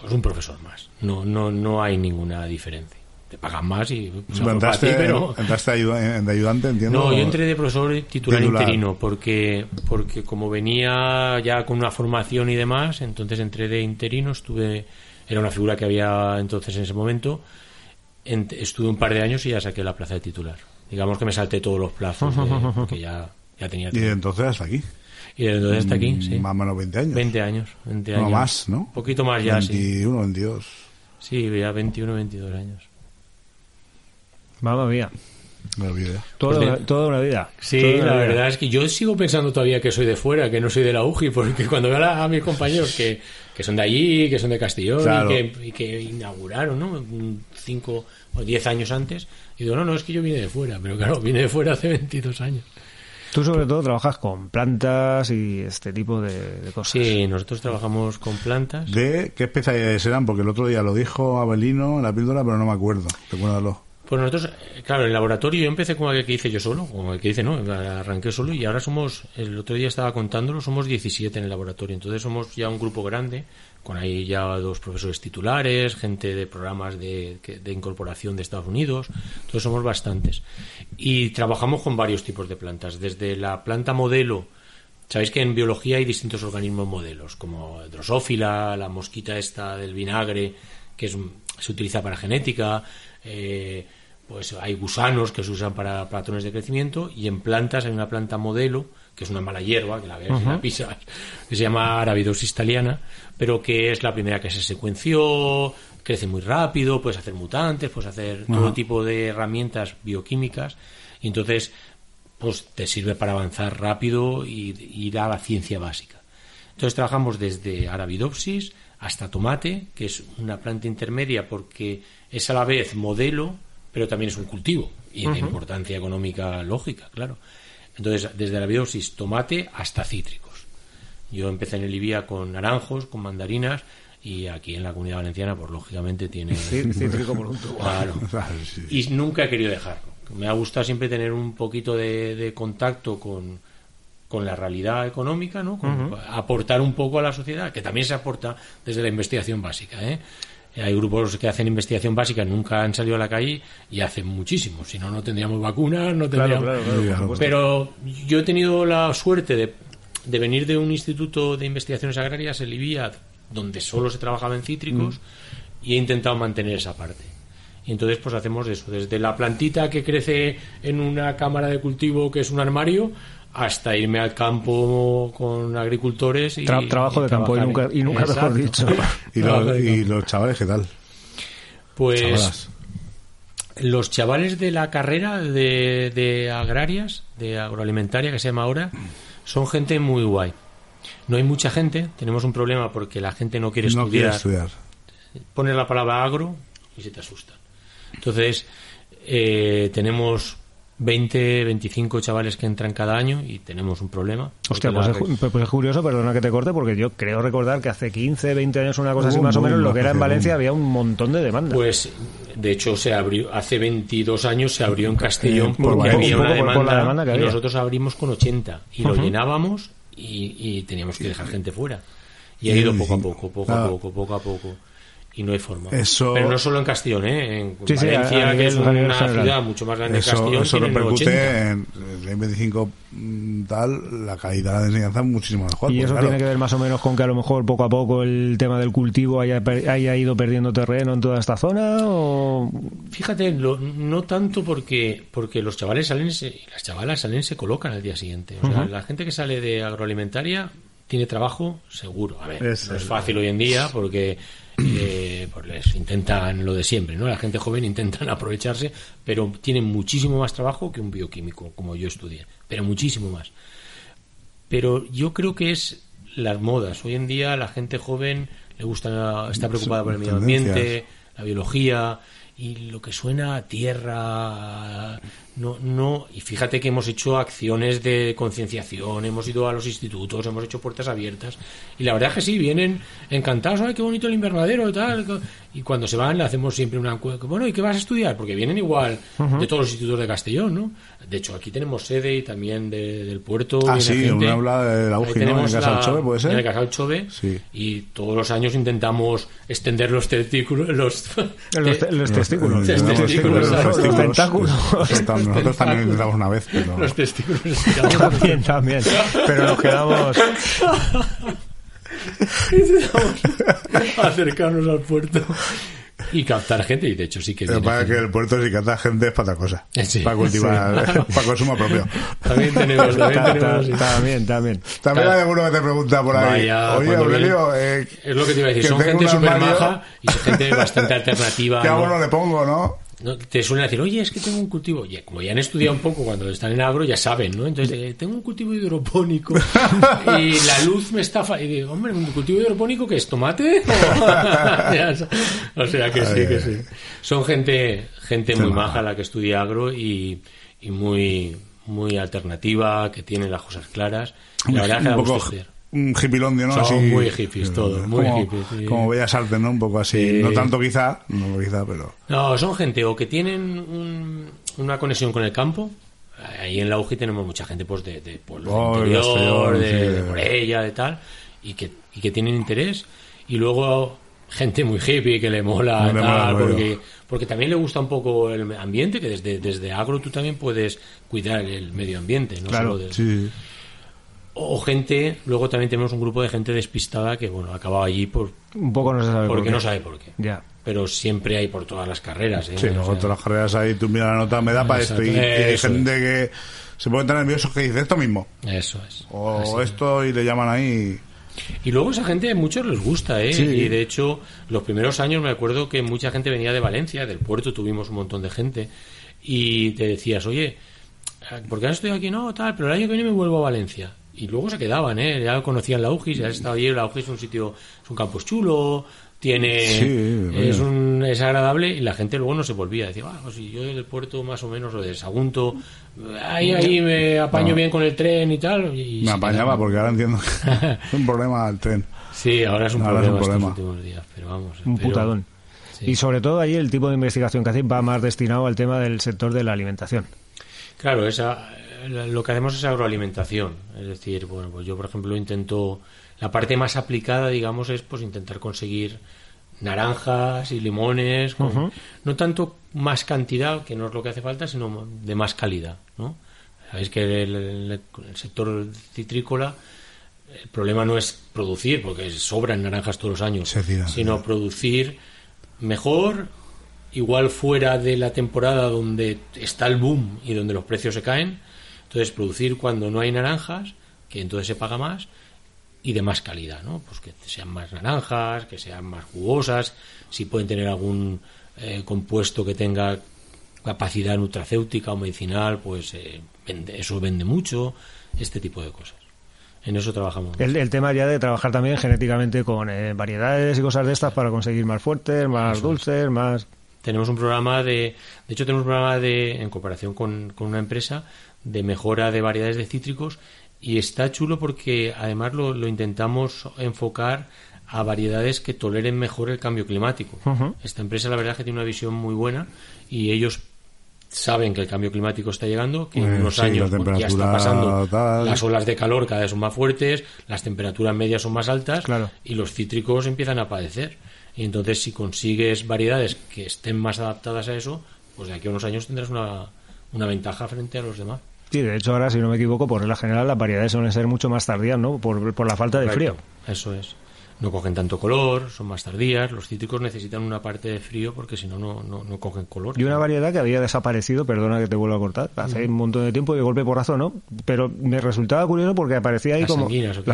pues un profesor más, no, no, no hay ninguna diferencia. Te pagan más y pues, para entraste, ti, pero de ayudante, entiendo. no, yo entré de profesor titular, Titular. interino, porque, porque como venía ya con una formación y demás, entonces entré de interino, estuve, era una figura que había entonces en ese momento, ent- estuve un par de años y ya saqué la plaza de titular. Digamos que me salté todos los plazos, de- porque ya, ya tenía Y todo. entonces hasta aquí. Y desde entonces hasta aquí, sí. Más o menos 20 años. 20 años, 20 No años. más, ¿no? Un poquito más ya, sí. 21, 22. Sí, ya 21, 22 años. Mamma mía. Me olvidé. Toda, Pues una, toda una vida. Sí, Toda una la vida. verdad es que yo sigo pensando todavía que soy de fuera, que no soy de la UGI, porque cuando veo a, mis compañeros que, que son de allí, que son de Castellón Claro. y, que, y que inauguraron, ¿no? Un Cinco o diez años antes, y digo, no, no, es que yo vine de fuera, pero claro, vine de fuera hace 22 años. Tú sobre todo trabajas con plantas y este tipo de, de cosas. Sí, nosotros trabajamos con plantas. ¿De qué especialidades eran? Porque el otro día lo dijo Abelino en la píldora, pero no me acuerdo. Recuérdalo. Pues nosotros, eh, claro, el laboratorio yo empecé como el que hice yo solo, como el que hice, no, arranqué solo y ahora somos, el otro día estaba contándolo, somos 17 en el laboratorio, entonces somos ya un grupo grande, con ahí ya dos profesores titulares, gente de programas de, de incorporación de Estados Unidos, entonces somos bastantes. Y trabajamos con varios tipos de plantas, desde la planta modelo, Sabéis que en biología hay distintos organismos modelos, como drosófila, la mosquita esta del vinagre, que es, se utiliza para genética, eh, pues hay gusanos que se usan para patrones de crecimiento, y en plantas hay una planta modelo, que es una mala hierba, que la ves y la pisas, que se llama Arabidosis thaliana, pero que es la primera que se secuenció, crece muy rápido, puedes hacer mutantes, puedes hacer todo tipo de herramientas bioquímicas, y entonces pues te sirve para avanzar rápido y ir a la ciencia básica. Entonces trabajamos desde Arabidopsis hasta tomate, que es una planta intermedia porque es a la vez modelo, pero también es un cultivo y de importancia económica lógica, claro. Entonces, desde Arabidopsis, tomate hasta cítricos. Yo empecé en el IBIA con naranjos, con mandarinas y aquí en la comunidad valenciana, pues lógicamente tiene... Cí- Cítrico por un tubo. Claro. Claro, sí. Y nunca he querido dejarlo. Me ha gustado siempre tener un poquito de, de contacto con, con la realidad económica, ¿no? Con- Aportar un poco a la sociedad, que también se aporta desde la investigación básica, ¿eh? Hay grupos que hacen investigación básica, nunca han salido a la calle y hacen muchísimo. Si no, no tendríamos vacunas, no tendríamos... claro, claro. Pero yo he tenido la suerte de, de venir de un instituto de investigaciones agrarias, el IBIAD, donde solo se trabajaba en cítricos, y he intentado mantener esa parte. Y entonces pues hacemos eso, desde la plantita que crece en una cámara de cultivo que es un armario, hasta irme al campo con agricultores y Tra- trabajo y de campo y nunca, en- y nunca mejor dicho. Y, los, y chavales, ¿qué tal? Pues Chavalas. los chavales de la carrera de, de agrarias, de agroalimentaria que se llama ahora, son gente muy guay. No hay mucha gente, tenemos un problema porque la gente no quiere No estudiar. quiere estudiar. Pones la palabra agro y se te asustan. Entonces, eh, tenemos 20, 25 chavales que entran cada año y tenemos un problema. Hostia, pues la es, pues es curioso, perdona que te corte, porque yo creo recordar que hace 15, 20 años, una cosa así Uh, más o menos, lo que era en Valencia había un montón de demanda. Pues, de hecho, se abrió hace 22 años se abrió en Castellón Eh, por porque Valencia. había Un una poco por- por demanda, la demanda que y había. nosotros abrimos con 80 y lo llenábamos y, y teníamos que dejar gente fuera. Y ha ido poco a 25. poco, poco a poco, poco a poco. Y no hay forma. Eso- Pero no solo en Castellón, ¿eh? En Sí, sí, Valencia, a- a que es una general. ciudad mucho más grande que Eso, Castellón, eso repercute 80. en el 25 mm, tal, la calidad de enseñanza es muchísimo mejor. Y porque, eso claro, tiene que ver más o menos con que a lo mejor poco a poco el tema del cultivo haya, per- haya ido perdiendo terreno en toda esta zona o Fíjate, lo- no tanto porque porque los chavales salen, se- y las chavalas salen y se colocan al día siguiente. O sea, la gente que sale de agroalimentaria tiene trabajo seguro. A ver, Es no es fácil hoy en día porque eh, pues les intentan lo de siempre, ¿no? La gente joven intentan aprovecharse, pero tienen muchísimo más trabajo que un bioquímico, como yo estudié, pero muchísimo más. Pero yo creo que es las modas. Hoy en día la gente joven le gusta, está preocupada por el medio ambiente, la biología y lo que suena a tierra no no y fíjate que hemos hecho acciones de concienciación hemos ido a los institutos hemos hecho puertas abiertas y la verdad es que sí vienen encantados ay qué bonito el invernadero tal y cuando se van le hacemos siempre una encuesta bueno y qué vas a estudiar porque vienen igual de todos los institutos de Castellón no de hecho aquí tenemos sede y también de- del puerto Ah, sí, gente. una habla de la UGI, ¿no? En el Casal Chove, ¿puede ser? en el Casal Chove Sí. y todos los años intentamos extender los testículos los, los, te- los testículos, Los los, testículos, los los tentáculos. Nosotros tam- nosotros también intentamos una vez, pero... los testículos también, también. Pero nos quedamos. intentamos acercarnos al puerto y captar gente y de hecho sí que que viene pasa es que gente. el puerto si canta gente es para otra cosa. Sí. Para cultivar, para consumo propio. también tenemos también Ta- ta- tenemos sí. También, también. También hay alguno que te pregunta por ahí. Vaya, Oye, cuando Aurelio, eh, es lo que te iba a decir que son gente armario, maja y son gente bastante alternativa ¿Qué ¿no? abono le pongo, no? No, te suelen decir, oye, es que tengo un cultivo. Oye, como ya han estudiado un poco cuando están en agro, ya saben, ¿no? Entonces, eh, tengo un cultivo hidropónico y la luz me está. Y digo, hombre, ¿un cultivo hidropónico que es tomate? O sea que sí, que sí. Son gente, gente muy maja. la que estudia agro y, y muy, muy alternativa, que tiene las cosas claras. Y la verdad es que un poco un hippilondio, ¿no? Son Así, muy hippies todos, muy como, hippies, sí. Como bellas artes, ¿no? Un poco así. Sí. No tanto quizá, no quizá, pero... No, son gente o que tienen un- una conexión con el campo. Ahí en la UGI tenemos mucha gente pues de, de pueblos Oh, interior, de, sí, de de- Morella, de tal, y que, y que tienen interés. Y luego gente muy hippie que le mola, Le mola tal, porque, porque también le gusta un poco el ambiente, que desde, desde agro tú también puedes cuidar el medio ambiente, no Claro, solo del- Sí. O gente, luego también tenemos un grupo de gente despistada que, bueno, acaba allí por, Un poco no se sabe por porque qué. no sabe por qué. Ya. Pero siempre hay por todas las carreras. ¿eh? Sí, O luego sea, todas las carreras ahí, tú miras la nota, me da para esto. Y, y hay gente que se pone tan nervioso que dice esto mismo. Eso es. O Así. esto y le llaman ahí. Y luego esa gente a muchos les gusta, ¿eh? Sí. Y de hecho, los primeros años me acuerdo que mucha gente venía de Valencia, del puerto tuvimos un montón de gente, y te decías, oye, ¿por qué no estoy aquí? No, tal, pero el año que viene me vuelvo a Valencia. Y luego se quedaban, ¿eh? Ya conocían la UGIS, ya has estado allí, la UGIS es un sitio, es un campus chulo, tiene, Sí, es, un, es agradable, y la gente luego no se volvía. Decía, ah, pues si yo del puerto más o menos, o de Sagunto, ahí, ahí me apaño No. bien con el tren y tal. Y Me apañaba porque ahora entiendo que es un problema el tren. Sí, ahora es un Ahora es un problema estos problema. últimos días, pero vamos. Un espero- putadón. Sí. Y sobre todo ahí el tipo de investigación que hacéis va más destinado al tema del sector de la alimentación. Claro, esa, lo que hacemos es agroalimentación. Es decir, bueno, pues yo, por ejemplo, intento. La parte más aplicada, digamos, es pues intentar conseguir naranjas y limones, con- no tanto más cantidad, que no es lo que hace falta, sino de más calidad, ¿no? Sabéis que el, el- el sector citrícola el problema no es producir, porque sobran naranjas todos los años, sino producir mejor, igual fuera de la temporada donde está el boom y donde los precios se caen. Entonces, producir cuando no hay naranjas, que entonces se paga más, y de más calidad, ¿no? Pues que sean más naranjas, que sean más jugosas, si pueden tener algún eh, compuesto que tenga capacidad nutracéutica o medicinal, pues eh, vende- eso vende mucho, este tipo de cosas. En eso trabajamos. El, el tema ya de trabajar también genéticamente con eh, variedades y cosas de estas para conseguir más fuertes, más dulces, más... Tenemos un programa de, de hecho tenemos un programa de, en cooperación con, con una empresa, de mejora de variedades de cítricos y está chulo porque además lo, lo intentamos enfocar a variedades que toleren mejor el cambio climático. Esta empresa la verdad es que tiene una visión muy buena y ellos saben que el cambio climático está llegando, que en Eh, unos sí, años pues, ya está pasando, tal. las olas de calor cada vez son más fuertes, las temperaturas medias son más altas Claro. y los cítricos empiezan a padecer. Y entonces, si consigues variedades que estén más adaptadas a eso, pues de aquí a unos años tendrás una, una ventaja frente a los demás. Sí, de hecho ahora, si no me equivoco, por regla general las variedades suelen ser mucho más tardías, ¿no? Por, por la falta de frío. Eso es. No cogen tanto color, son más tardías. Los cítricos necesitan una parte de frío porque si no, no, no, no cogen color. Y una variedad que había desaparecido, perdona que te vuelva a cortar, hace un montón de tiempo y de golpe porrazo, ¿no? Pero me resultaba curioso porque aparecía ahí Las como anguinas, ¿o qué?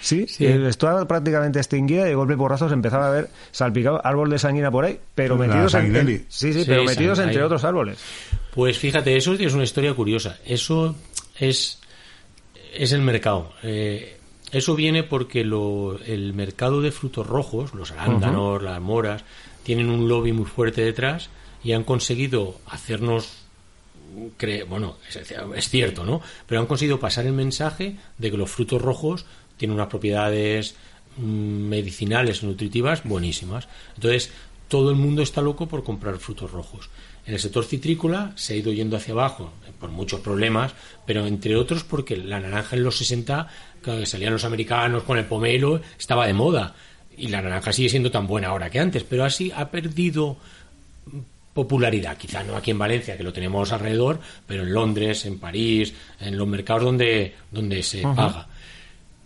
Sí, Sí. estaba prácticamente extinguida y de golpe porrazo se empezaba a ver salpicado árbol de sanguina por ahí, pero La metidos en, sanguinelli. en- sí, sí, Sí, pero metidos entre otros árboles. Pues fíjate, eso es una historia curiosa. Eso es, es el mercado. Eh, eso viene porque lo- el mercado de frutos rojos, los arándanos, las moras, tienen un lobby muy fuerte detrás y han conseguido hacernos cre- bueno, es, es cierto, ¿no? Pero han conseguido pasar el mensaje de que los frutos rojos tienen unas propiedades mm, medicinales nutritivas buenísimas. Entonces, todo el mundo está loco por comprar frutos rojos. En el sector citrícola se ha ido yendo hacia abajo eh, por muchos problemas, pero entre otros porque la naranja en los 60, claro, que salían los americanos con el pomelo, estaba de moda. Y la naranja sigue siendo tan buena ahora que antes, pero así ha perdido popularidad, quizá no aquí en Valencia, que lo tenemos alrededor, pero en Londres, en París, en los mercados donde, donde se paga.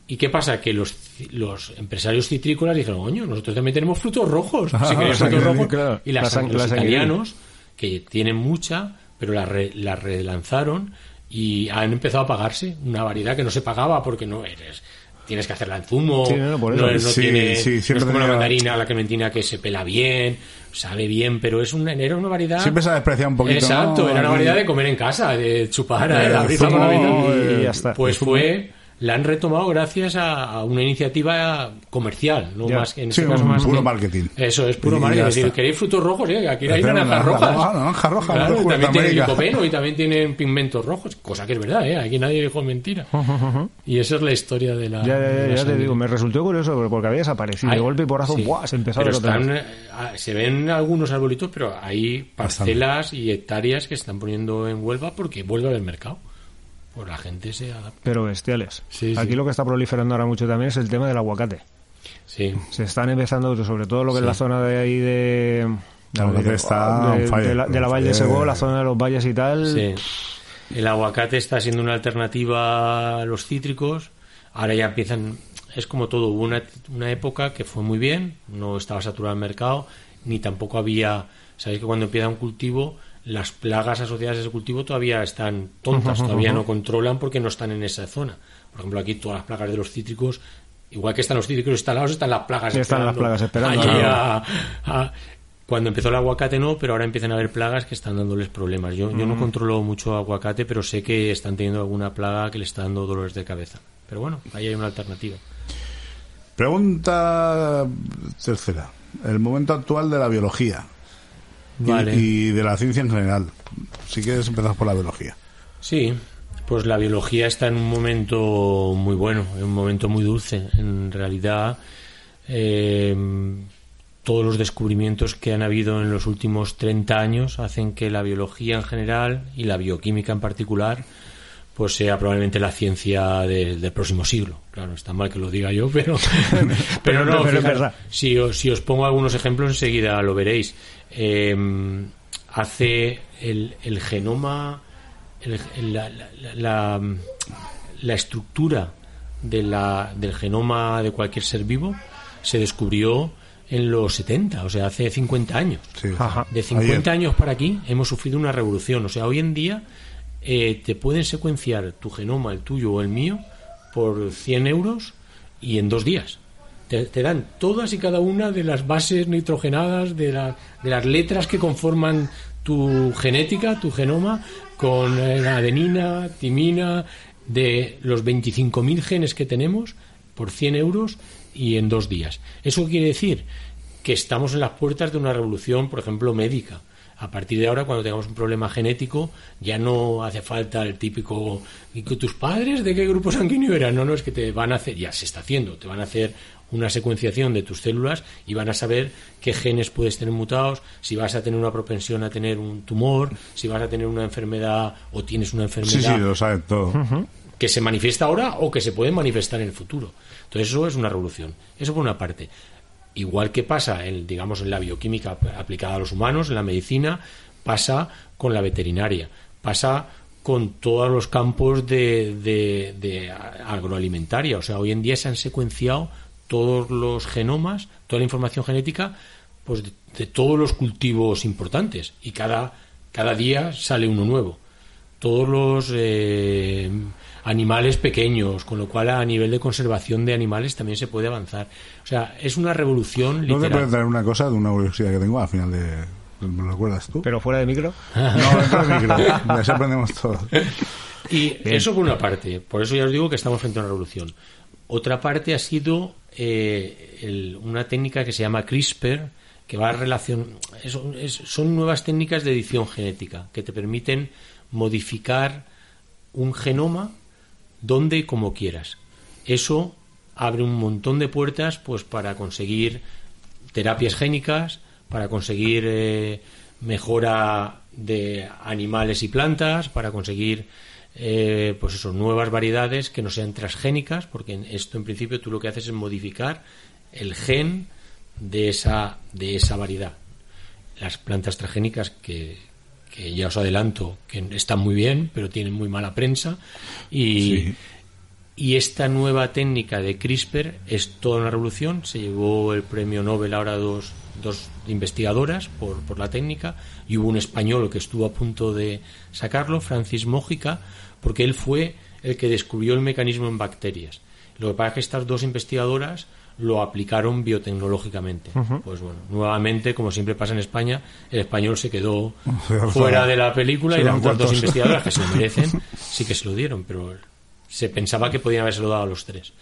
¿Y qué pasa? Que los, los empresarios citrícolas dijeron, coño, nosotros también tenemos frutos rojos. Ah, si queréis frutos rojos. claro. Y las- La los la italianos, que tienen mucha, pero la, re- la relanzaron y han empezado a pagarse una variedad que no se pagaba porque no eres. Tienes que hacerla en zumo, Sí, no, no, no Sí, tiene- sí, no es como la mandarina, la clementina que se pela bien, sabe bien, pero es una, era una variedad Siempre se ha despreciado un poquito. Exacto, era una variedad de comer en casa, de chupar, de abrir la maravilla. y ya está. Pues fue, la han retomado gracias a, a una iniciativa comercial, no Ya. más que en Sí, este caso un más puro que- marketing. Eso es puro Y marketing. Es decir, queréis frutos rojos, Eh, aquí hay naranjas naranja rojas. roja, naranja roja, Claro, también tienen licopeno y también tienen pigmentos rojos, cosa que es verdad, ¿eh? aquí nadie dijo mentira. y esa es la historia de la. Ya, ya, de ya, la ya te digo, me resultó curioso porque había desaparecido. de golpe y porrazo, sí. ¡buah! se empezó a Pero otra están, eh, ah, se ven algunos arbolitos, pero hay parcelas y hectáreas que se están poniendo en Huelva porque vuelve al mercado. Pues la gente se adapta. Pero bestiales. Sí, Aquí sí. lo que está proliferando ahora mucho también es el tema del aguacate. Sí. Se están empezando, sobre todo lo que es la zona de ahí de... El aguacate de- está de, on fire, de la, de la on Valle de. Segó, la zona de los valles y tal. Sí. El aguacate está siendo una alternativa a los cítricos. Ahora ya empiezan. Es como todo. Hubo una, una época que fue muy bien, no estaba saturado el mercado, ni tampoco había. Sabéis que cuando empieza un cultivo, las plagas asociadas a ese cultivo todavía están tontas, todavía no controlan porque no están en esa zona. Por ejemplo, aquí todas las plagas de los cítricos, igual que están los cítricos instalados, están las plagas Sí, están las plagas esperando, allí claro. a- a- cuando empezó el aguacate no, pero ahora empiezan a haber plagas que están dándoles problemas. Yo, yo no controlo mucho aguacate, pero sé que están teniendo alguna plaga que le está dando dolores de cabeza. Pero bueno, ahí hay una alternativa. Pregunta tercera. El momento actual de la biología. Y- Vale. Y, de la ciencia en general. Si quieres empezar por la biología. Sí, pues la biología está en un momento muy bueno, en un momento muy dulce. En realidad, eh, todos los descubrimientos que han habido en los últimos 30 años hacen que la biología en general y la bioquímica en particular pues sea probablemente la ciencia de- del próximo siglo. Claro, está mal que lo diga yo, pero pero no, pero es fijaros, verdad. si os, si os pongo algunos ejemplos enseguida lo veréis. Eh, hace el, el genoma, el- el- la, la- la- la estructura de la, del genoma de cualquier ser vivo se descubrió en los 70, o sea, hace 50 años. Sí. De 50 Ayer. años para aquí hemos sufrido una revolución. O sea, hoy en día eh, te pueden secuenciar tu genoma, el tuyo o el mío, por 100 euros y en dos días. Te, dan todas y cada una de las bases nitrogenadas, de, la- de las letras que conforman tu genética, tu genoma, con eh, la adenina, timina, de los 25.000 genes que tenemos por 100 euros y en dos días. Eso quiere decir que estamos en las puertas de una revolución, por ejemplo, médica. A partir de ahora, cuando tengamos un problema genético, ya no hace falta el típico ¿y tus padres de qué grupo sanguíneo eran? No, no, es que te van a hacer, ya se está haciendo, te van a hacer una secuenciación de tus células y van a saber qué genes puedes tener mutados, si vas a tener una propensión a tener un tumor, si vas a tener una enfermedad o tienes una enfermedad Sí, sí, lo saben todo. que se manifiesta ahora o que se puede manifestar en el futuro. Entonces eso es una revolución. Eso por una parte. Igual que pasa, en, digamos, en la bioquímica ap- aplicada a los humanos, en la medicina, pasa con la veterinaria, pasa con todos los campos de, de- agroalimentaria. O sea, hoy en día se han secuenciado todos los genomas, toda la información genética, pues de, de todos los cultivos importantes. Y cada, cada día sale uno nuevo todos los eh, animales pequeños, con lo cual a nivel de conservación de animales también se puede avanzar. O sea, es una revolución No te literal. puedo traer una cosa de una curiosidad que tengo al final de... ¿Me lo recuerdas tú? Pero fuera de micro. No, dentro del micro. Ya se aprendemos todo. Y eso por una parte, por eso ya os digo que estamos frente a una revolución. Otra parte ha sido eh, el- una técnica que se llama CRISPR, que va a relación. es- es- son nuevas técnicas de edición genética que te permiten modificar un genoma donde y como quieras. Eso abre un montón de puertas pues para conseguir terapias génicas, para conseguir eh, mejora de animales y plantas, para conseguir eh, pues eso, nuevas variedades que no sean transgénicas, porque en esto en principio tú lo que haces es modificar el gen de esa, de esa variedad. Las plantas transgénicas que, que ya os adelanto que están muy bien, pero tienen muy mala prensa y, Sí. y esta nueva técnica de CRISPR es toda una revolución. Se llevó el premio Nobel ahora dos, dos investigadoras por, por la técnica y hubo un español que estuvo a punto de sacarlo, Francis Mójica, porque él fue el que descubrió el mecanismo en bacterias. Lo que pasa es que estas dos investigadoras lo aplicaron biotecnológicamente. Pues bueno, nuevamente, como siempre pasa en España, el español se quedó fuera de la película y las dos investigadoras que se lo merecen sí que se lo dieron, pero se pensaba que podían habérselo dado a los tres.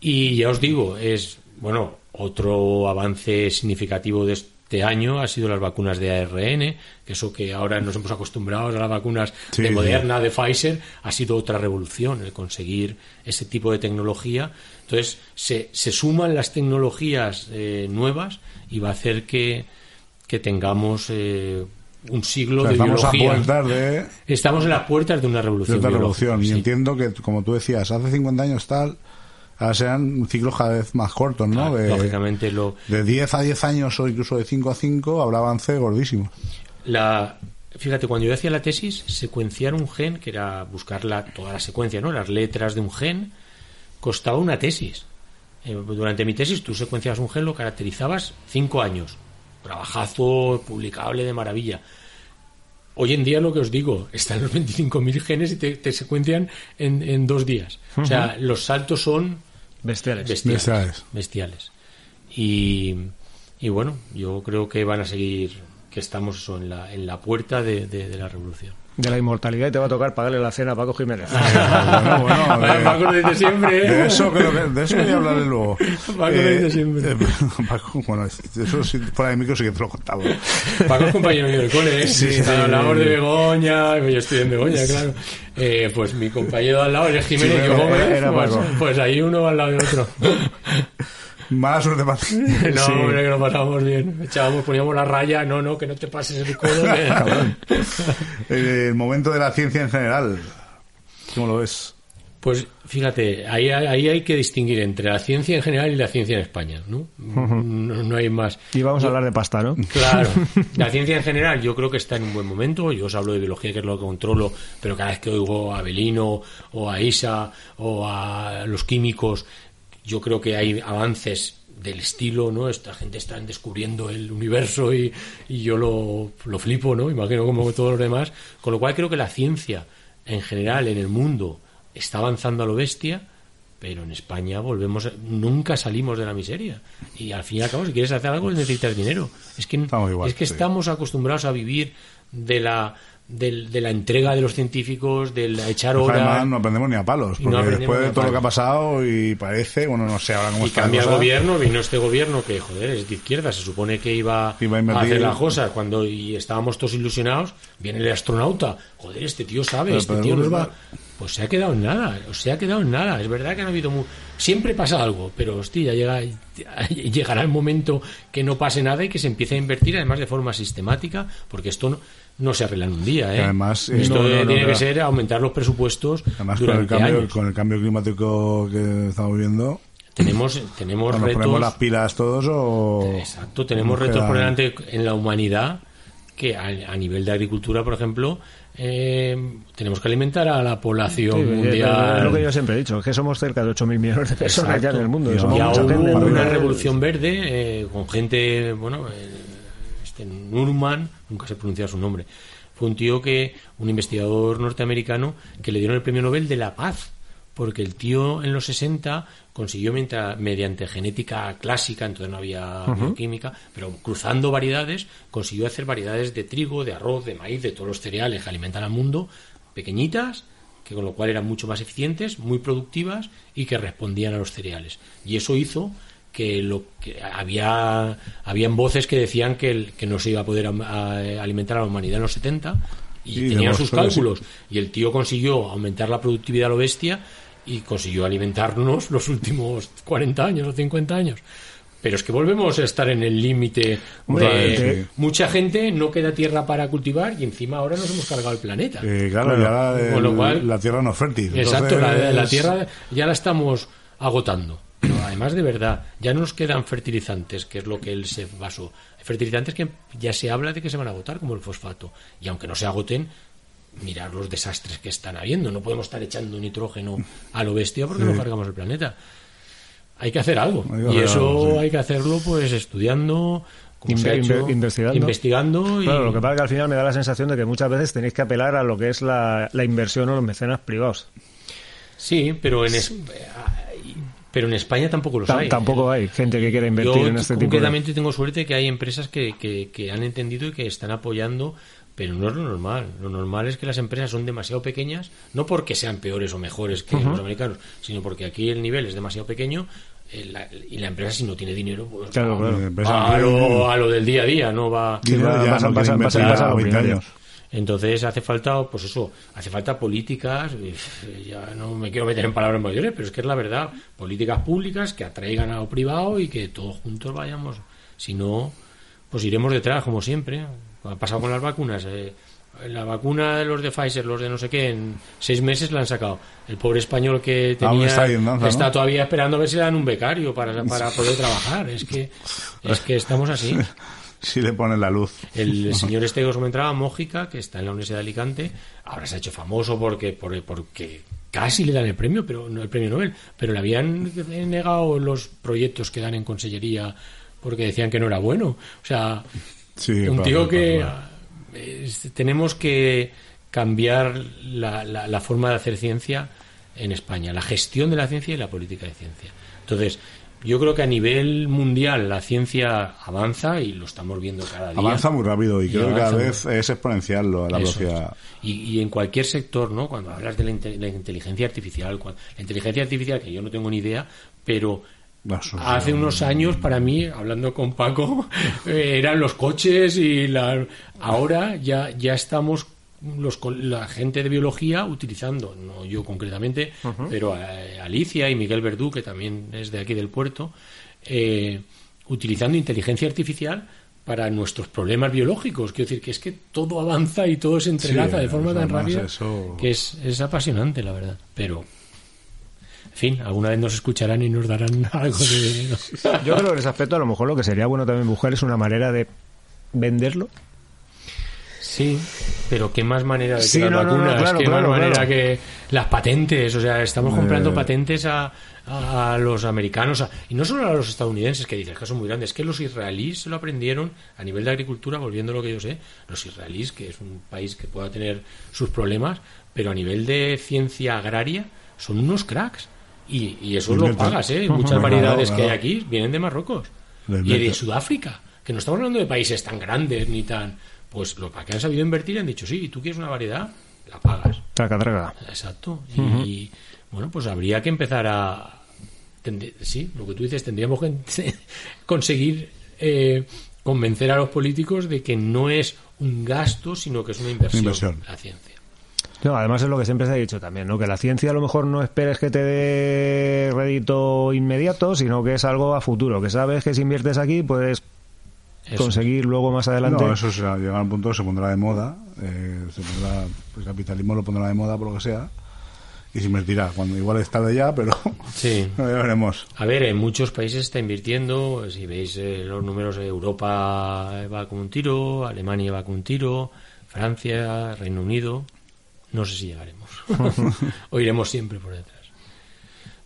Y ya os digo, es, bueno, otro avance significativo de este año ha sido las vacunas de ARN, que eso que ahora nos hemos acostumbrado a las vacunas Sí, de sí. Moderna, de Pfizer, ha sido otra revolución el conseguir ese tipo de tecnología. Entonces, se, se suman las tecnologías eh, nuevas y va a hacer que, que tengamos eh, un siglo O sea, de estamos a biología. puertas de, Estamos en las puertas de una revolución. biológica, revolución. Y sí. entiendo que, como tú decías, hace 50 años tal, ahora serán ciclos cada vez más cortos, ¿no? Ah, De, Lógicamente, lo, de 10 a 10 años o incluso de 5 a 5 habrá avance gordísimo. la, fíjate, cuando yo hacía la tesis, secuenciar un gen, que era buscar la, toda la secuencia, ¿no? las letras de un gen, costaba una tesis. Eh, durante mi tesis, tú secuenciabas un gen, lo caracterizabas cinco años. Trabajazo publicable de maravilla. Hoy en día lo que os digo, están los 25.000 genes y te, te secuencian en, en dos días. O sea, los saltos son Bestiales. bestiales. Bestiales. bestiales. Y, y bueno, yo creo que van a seguir, que estamos eso, en, la, en la puerta de, de- de la revolución. De la inmortalidad y te va a tocar pagarle la cena a Paco Jiménez. bueno, bueno, de- Paco lo dice siempre, ¿eh? De eso, creo que, de eso voy a hablaré luego. Paco lo dice siempre. eh, Paco, bueno, eso sí, fuera de micro sí que te lo contaba. Paco es compañero mío del cole, ¿eh? Sí, sí. Hablamos de Begoña, yo estoy en Begoña, claro. Eh, pues mi compañero al lado es Jiménez Sí, y yo Gómez, pues, pues ahí uno al lado de otro. Mala suerte para ti. No, Sí. hombre, que lo pasábamos bien. Echábamos, poníamos la raya, no, no, que no te pases el codo. que- El momento de la ciencia en general. ¿Cómo lo ves? Pues fíjate, ahí, ahí hay que distinguir entre la ciencia en general y la ciencia en España, ¿no? No, no hay más. Y vamos a hablar de pasta, ¿no? Claro, la ciencia en general yo creo que está en un buen momento. Yo os hablo de biología, que es lo que controlo, pero cada vez que oigo a Belino o a Isa o a los químicos, yo creo que hay avances del estilo, ¿no? Esta gente está descubriendo el universo y, y yo lo, lo flipo, ¿no? Imagino como todos los demás. Con lo cual creo que la ciencia en general en el mundo está avanzando a lo bestia, pero en España volvemos, nunca salimos de la miseria. Y al fin y al cabo, si quieres hacer algo, necesitas dinero. Es que, Estamos igual, es que sí. estamos acostumbrados a vivir de la del- de la entrega de los científicos, del echar Pues horas. Además, no aprendemos ni a palos, no porque después de todo lo que ha pasado y parece, bueno, no sé ahora cómo y está cambia el gobierno, vino este gobierno que, joder, es de izquierda, se supone que iba, Iba a hacer las cosas cuando y estábamos todos ilusionados, viene el astronauta, joder, este tío sabe, Pero- este pero- tío nos va... Pues se ha quedado en nada, se ha quedado en nada. Es verdad que han habido... mu- Siempre pasa algo, pero hostia, llega, llegará el momento que no pase nada y que se empiece a invertir además de forma sistemática, porque esto no, no se arregla en un día. ¿eh? Además, eh, esto no, no, no, tiene no. que ser aumentar los presupuestos Además, con el, cambio, años. con el cambio climático que estamos viendo, Tenemos, tenemos ¿nos retos... ponemos las pilas todos o...? Exacto, tenemos retos por delante en la humanidad que a, a nivel de agricultura, por ejemplo, eh, tenemos que alimentar a la población Sí, mundial. Es lo que yo siempre he dicho, que somos cerca de 8.000 millones de personas ya en el mundo. Y y somos gente, una revolución verde eh, con gente, bueno, eh, este Nurman, nunca sé pronunciar su nombre, fue un tío que, un investigador norteamericano, que le dieron el premio Nobel de la Paz, porque el tío en los 60 consiguió mientras- mediante genética clásica, entonces no había bioquímica, pero cruzando variedades, consiguió hacer variedades de trigo, de arroz, de maíz, de todos los cereales que alimentan al mundo, pequeñitas, que con lo cual eran mucho más eficientes, muy productivas y que respondían a los cereales. Y eso hizo que lo que había habían voces que decían que, el- que no se iba a poder a- alimentar a la humanidad en los 70 y Sí, tenían sus cálculos y el tío consiguió aumentar la productividad a lo bestia y consiguió alimentarnos los últimos 40 años o 50 años. Pero es que volvemos a estar en el límite de sí. mucha gente no queda tierra para cultivar y encima ahora nos hemos cargado el planeta. Eh, claro, ya la, Con lo el- cual- la tierra no es fértil. Exacto, la tierra ya la estamos agotando. Pero además de verdad, ya no nos quedan fertilizantes, que es lo que él se basó. Hay fertilizantes que ya se habla de que se van a agotar, como el fosfato. Y aunque no se agoten, mirar los desastres que están habiendo. No podemos estar echando nitrógeno a lo bestia porque no cargamos el planeta. Hay que hacer algo. Que y eso sí. hay que hacerlo pues estudiando, Inve- hecho, investigando. investigando y Claro, lo que pasa es que al final me da la sensación de que muchas veces tenéis que apelar a lo que es la, la inversión o los mecenas privados. Sí, pero en, es- pero en España tampoco los Tam- hay. Tampoco hay gente que quiera invertir Yo en este tipo de... concretamente tengo suerte que hay empresas que, que, que han entendido y que están apoyando, pero no es lo normal. Lo normal es que las empresas son demasiado pequeñas, no porque sean peores o mejores que los americanos, sino porque aquí el nivel es demasiado pequeño eh, la- y la empresa si no tiene dinero, pues Claro, va, claro. Va a, lo, a lo del día a día, no va... Sí, va- ya pasa- no pasa- quiere pasa- invertir pasa a lo 20 primario. años. Entonces hace falta, pues eso, hace falta políticas, eh, ya no me quiero meter en palabras mayores, pero es que es la verdad, políticas públicas que atraigan a lo privado y que todos juntos vayamos. Si no, pues iremos detrás, como siempre. Ha pasado con las vacunas. eh, la vacuna de los de Pfizer, los de no sé qué, en seis meses la han sacado. El pobre español que tenía está danza, está ¿no? todavía esperando a ver si le dan un becario para, para poder trabajar. Es que, es que estamos así. Si le ponen la luz. El señor este que os comentaba, Mójica, que está en la Universidad de Alicante, ahora se ha hecho famoso porque, por- porque casi le dan el premio, pero no el premio Nobel, pero le habían negado los proyectos que dan en consellería porque decían que no era bueno. O sea, Sí, un tío que es- tenemos que cambiar la, la- la forma de hacer ciencia en España, la gestión de la ciencia y la política de ciencia. Entonces, yo creo que a nivel mundial la ciencia avanza y lo estamos viendo cada día. Avanza muy rápido y, Y creo que cada vez es exponencial lo- la Eso velocidad. Y, y en cualquier sector, ¿no? Cuando hablas de la, inte- la inteligencia artificial, la inteligencia artificial, que yo no tengo ni idea, pero hace unos años, para mí, hablando con Paco, eh, eran los coches y la... Ahora ya, ya estamos los, la gente de biología utilizando, no yo concretamente, pero eh, Alicia y Miguel Verdú, que también es de aquí del puerto, eh, utilizando inteligencia artificial para nuestros problemas biológicos. Quiero decir que es que todo avanza y todo se entrelaza Sí, de forma tan rápida eso- que es, es apasionante, la verdad. Pero, en fin, alguna vez nos escucharán y nos darán algo de dinero. Yo creo que en ese aspecto a lo mejor lo que sería bueno también buscar es una manera de venderlo. Sí, pero qué más manera de que Sí, las no, no, no, vacunas, claro, qué claro, más manera que las patentes, o sea, estamos comprando Eh. patentes a, a, los americanos a- y no solo a los estadounidenses, que dices que son muy grandes, que los israelíes se lo aprendieron a nivel de agricultura, volviendo a lo que yo sé, los israelíes, que es un país que pueda tener sus problemas, pero a nivel de ciencia agraria son unos cracks. Y, y eso lo Inventan. pagas, ¿eh? Muchas variedades que hay aquí vienen de Marruecos Lo y de. Sudáfrica, que no estamos hablando de países tan grandes ni tan... Pues los que han sabido invertir han dicho, sí, tú quieres una variedad, la pagas. Traca, traca. Exacto. Y bueno, pues habría que empezar a. Sí, lo que tú dices, tendríamos que conseguir eh, convencer a los políticos de que no es un gasto, sino que es una inversión. Inversión. La ciencia. No, además es lo que siempre se ha dicho también, ¿no? Que la ciencia a lo mejor no esperes que te dé rédito inmediato, sino que es algo a futuro, que sabes que si inviertes aquí puedes Eso. conseguir luego más adelante. No, eso será, llegará a un punto que se pondrá de moda, eh, se pondrá, el capitalismo lo pondrá de moda por lo que sea, y se invertirá, cuando igual es tarde ya, pero Sí. ya veremos. A ver, en muchos países está invirtiendo, si veis eh, los números, eh, Europa va con un tiro, Alemania va con un tiro, Francia, Reino Unido, no sé si llegaremos. o iremos siempre por detrás.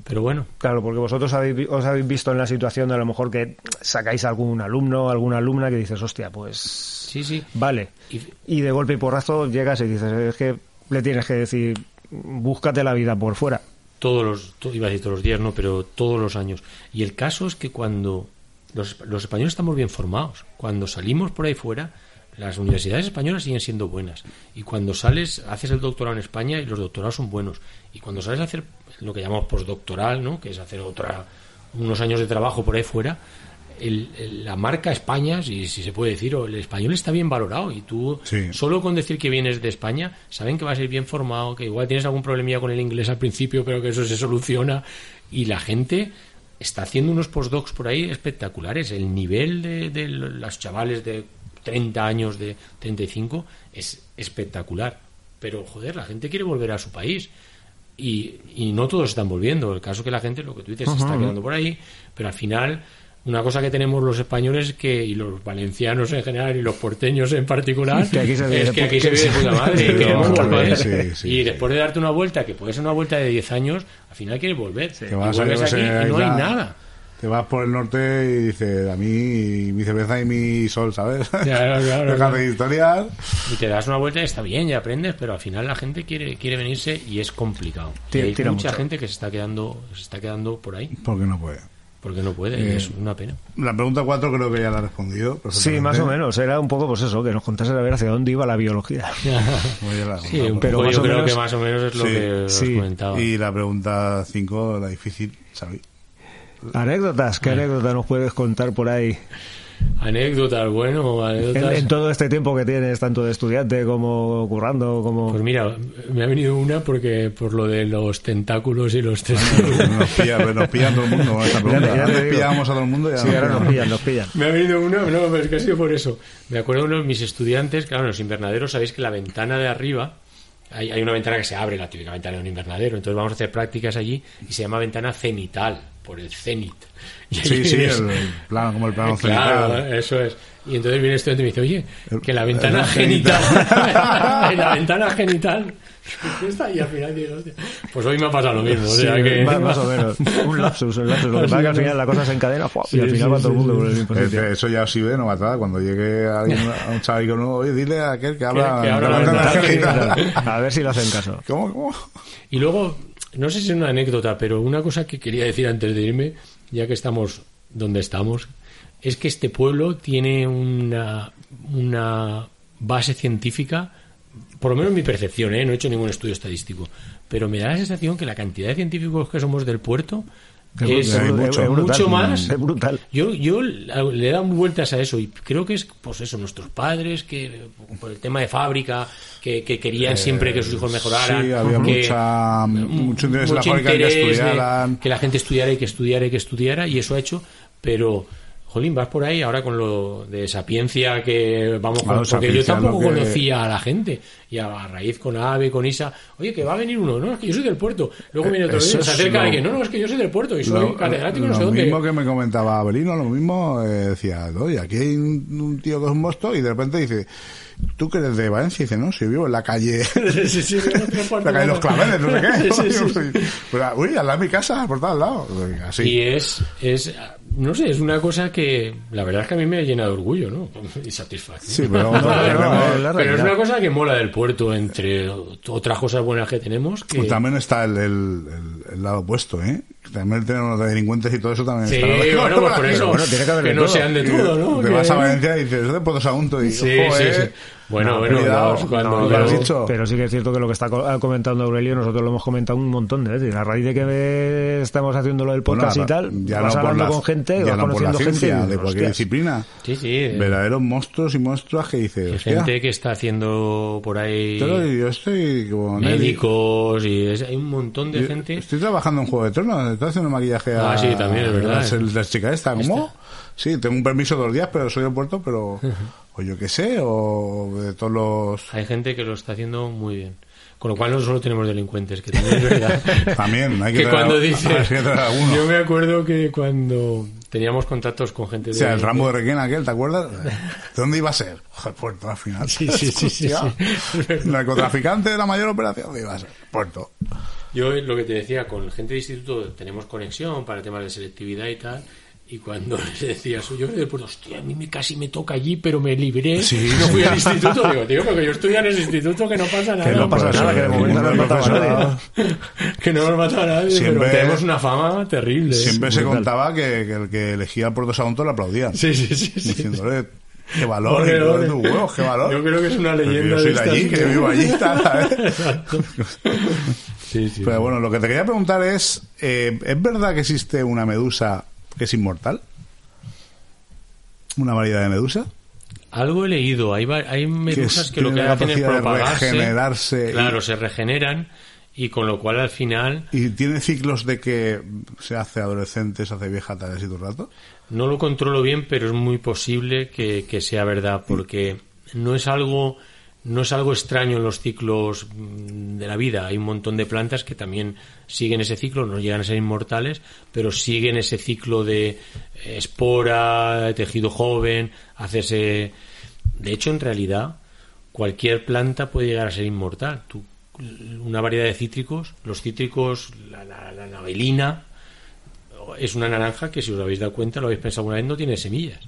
Pero bueno, Claro, porque vosotros habéis, os habéis visto en la situación de a lo mejor que sacáis algún alumno, alguna alumna que dices, hostia, pues sí, sí. vale. Y- Y de golpe y porrazo llegas y dices, es que le tienes que decir, búscate la vida por fuera. todos los, to- iba a decir todos los días, no, pero todos los años. Y el caso es que cuando los, los españoles estamos bien formados, cuando salimos por ahí fuera, las universidades españolas siguen siendo buenas. Y cuando sales, haces el doctorado en España y los doctorados son buenos. Y cuando sales a hacer lo que llamamos postdoctoral, ¿no? que es hacer otra unos años de trabajo por ahí fuera, el- el- la marca España, si, si se puede decir, o el español está bien valorado y tú Sí. solo con decir que vienes de España saben que vas a ir bien formado, que igual tienes algún problemilla con el inglés al principio, pero que eso se soluciona y la gente está haciendo unos postdocs por ahí espectaculares. El nivel de, de los chavales de 30 años, de 35, es espectacular. Pero, joder, la gente quiere volver a su país. Y, y no todos están volviendo. El caso que la gente, lo que tú dices, se está quedando por ahí. Pero al final, una cosa que tenemos los españoles que y los valencianos en general y los porteños en particular Que aquí se vive es que aquí se vive de puta madre y queremos volver. sí, sí, y después de darte una vuelta, que puede ser una vuelta de 10 años, al final quieres volver. Y vuelves aquí y no hay nada. Te vas por el norte y dices, a mí mi cerveza y mi sol, ¿sabes? Claro, claro, claro. de historias. Y te das una vuelta y está bien, y aprendes, pero al final la gente quiere quiere venirse y es complicado. Y Tira- hay tira mucha mucho. gente que se está quedando se está quedando por ahí Porque no puede. porque no puede, y Eh, es una pena. La pregunta 4 creo que ya la ha respondido. Sí, más o menos. Era un poco, pues eso, que nos contases a ver hacia dónde iba la biología. Pues Sí, un pero poco más yo o creo menos- que más o menos es lo Sí, que os sí. comentaba. Y la pregunta 5, la difícil, ¿sabéis? Anécdotas, ¿qué anécdota nos puedes contar por ahí? Anécdotas, bueno, En, anécdotas. en todo este tiempo que tienes, tanto de estudiante como currando, como... Pues mira, me ha venido una porque por lo de los tentáculos y los testículos. Nos, pilla, nos pillan todo el mundo con esta pregunta. Ya te- ya te Antes pillábamos a todo el mundo y ya Sí, nos ahora pillan. nos pillan, nos pillan. Me ha venido una, no, pero es que ha sido por eso. Me acuerdo de uno de mis estudiantes, claro, en los invernaderos sabéis que la ventana de arriba, hay, hay una ventana que se abre, la típica ventana de un invernadero, entonces vamos a hacer prácticas allí y se llama ventana cenital, por el cenit. Sí, sí, vienes- el plano, como el plano Claro, cenital. eso es. Y entonces viene el estudiante y me dice, oye, que la ventana el genital, la ventana genital. Y al final digo, hostia, pues hoy me ha pasado lo mismo, o Sí, sea que... más, más o menos. Un lapsus, un lapsus. Lo que pasa es que al final la cosa se encadena ¡fua! y al Sí, final sí, va todo el sí, mundo sí. por el mismo sitio. Eso ya os sirve de novatada. Cuando llegue alguien, a un chaval nuevo, oye, dile a aquel que habla. que abra de la ventana ventana genital. A ver si lo hacen caso. ¿Cómo? ¿Cómo? Y luego, no sé si es una anécdota, pero una cosa que quería decir antes de irme, ya que estamos donde estamos, es que este pueblo tiene una, base científica, por lo menos mi percepción, ¿eh? no he hecho ningún estudio estadístico, pero me da la sensación que la cantidad de científicos que somos del puerto es, mucho. es brutal. mucho más. Es brutal. Yo, yo le he dado vueltas a eso y creo que es, pues eso, nuestros padres que por el tema de fábrica, que, que querían siempre que sus hijos mejoraran. sí, había que- mucha- mucho interés en la fábrica que estudiaran. que la gente estudiara y que estudiara y que estudiara y eso ha hecho, pero Jolín, vas por ahí ahora con lo de sapiencia que vamos con, porque yo tampoco lo que- conocía a la gente. Y a, raíz con Ave, con Isa, oye que va a venir uno, no, es que yo soy del puerto, luego viene otro, se acerca lo- alguien, no, no, es que yo soy del puerto y soy Lo, catedrático no lo sé dónde. mismo que me comentaba Abelino, lo mismo eh, decía, oye, aquí hay un, un tío que es un mosto y de repente dice, tú que eres de Valencia, y dice, no, si vivo en la calle, Sí, sí, la calle de los claveles, no sé qué. Pues, uy, al lado de mi casa, por tal lado. Así. Y es, es, no sé, es una cosa que la verdad es que a mí me llena de orgullo, ¿no? Y satisfacción. Sí, pero No, no, Pero es una cosa que mola del puerto, entre otras cosas buenas que tenemos. Que... Pues también está el, el, el- el lado opuesto, ¿eh? También tenemos los de delincuentes y todo eso también Sí, está. bueno, pues por eso. Bueno, tiene que haber de no todo. sean de todo, ¿no? Te Que- vas a Valencia y dices, ¿de Puerto Sagunto? Y, Sí, joder, sí, sí. Bueno, No, bueno, cuidado, los- cuando no, yo- lo has dicho. Pero sí que es cierto que lo que está co- comentando Aurelio, nosotros lo hemos comentado un montón de veces. A raíz de que estamos haciendo lo del podcast Bueno, y tal, ya vas hablando la- con gente, ya vas no por la conociendo gente. ciencia, de cualquier "Hostias". disciplina. Sí, sí. eh, Verdaderos monstruos y monstruas que dices, hostia, gente que está haciendo por ahí pero yo estoy como médicos y es- hay un montón de Yo gente. Estoy trabajando en Juego de Tronos, estoy haciendo maquillaje a, Ah, sí, también, es verdad. a la, la chica esta, ¿cómo? Sí, tengo un permiso dos días, pero soy del puerto, pero... o yo qué sé, o de todos los... Hay gente que lo está haciendo muy bien. Con lo cual no solo tenemos delincuentes, que también es verdad. También, hay que que traer cuando a- dice... hay que traer a alguno. Yo me acuerdo que cuando teníamos contactos con gente O de... sea, el Rambo de Requena aquel, ¿te acuerdas? ¿De dónde iba a ser? Joder, puerto al final. Sí, sí, sí, sí, sí. Narcotraficante de la mayor operación, ¿dónde iba a ser? Puerto. Yo lo que te decía, con gente de instituto tenemos conexión para temas de selectividad y tal. Y cuando le decía soy yo puerto, hostia, a mí me casi me toca allí, pero me libré. Sí, no fui sí. al instituto. Digo, tío, porque yo estudié en ese instituto que no pasa nada. Que no pasa nada, que de el momento no matado a nadie. que no nos mata a nadie, Siempre- pero tenemos una fama terrible. Siempre se brutal. contaba que, que el que elegía el Puerto Sagunto le aplaudían. Sí, sí, sí. sí. Diciéndole, qué valor, todo ole. de tus huevos, qué valor. Yo creo que es una Pero leyenda Yo soy de allí, que vivo allí. Exacto. Sí, sí. Pero bueno, lo que te quería preguntar es, eh, ¿es verdad que existe una medusa que es inmortal? ¿Una variedad de medusa? Algo he leído. Hay, hay medusas que, lo que hacen es de propagarse. regenerarse y- Claro, se regeneran y con lo cual al final ¿Y tiene ciclos de que se hace adolescente, se hace vieja tal vez y todo el rato? no lo controlo bien, pero es muy posible que, que sea verdad porque no es algo no es algo extraño en los ciclos mm, de la vida. Hay un montón de plantas que también siguen ese ciclo, no llegan a ser inmortales, pero siguen ese ciclo de eh, espora, tejido joven, hacerse. De hecho, en realidad, cualquier planta puede llegar a ser inmortal. Tú, una variedad de cítricos, los cítricos, la, la, la navelina, es una naranja que si os habéis dado cuenta, lo habéis pensado alguna vez, no tiene semillas.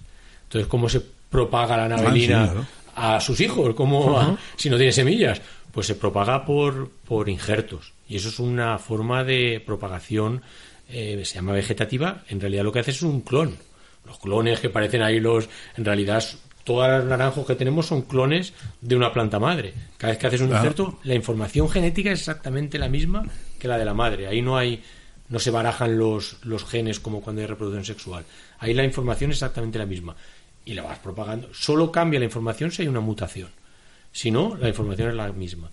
Entonces, ¿cómo se propaga la navelina Ah, sí, claro. A sus hijos? ¿Cómo va? si no tiene semillas? Pues se propaga por, por injertos. Y eso es una forma de propagación, eh, se llama vegetativa. En realidad lo que hace es un clon. Los clones que parecen ahí los, en realidad todos los naranjos que tenemos son clones de una planta madre. Cada vez que haces un Claro. injerto, la información genética es exactamente la misma que la de la madre. Ahí no hay, no se barajan los, los genes como cuando hay reproducción sexual. Ahí la información es exactamente la misma. Y la vas propagando. Solo cambia la información si hay una mutación. Si no, la información es la misma.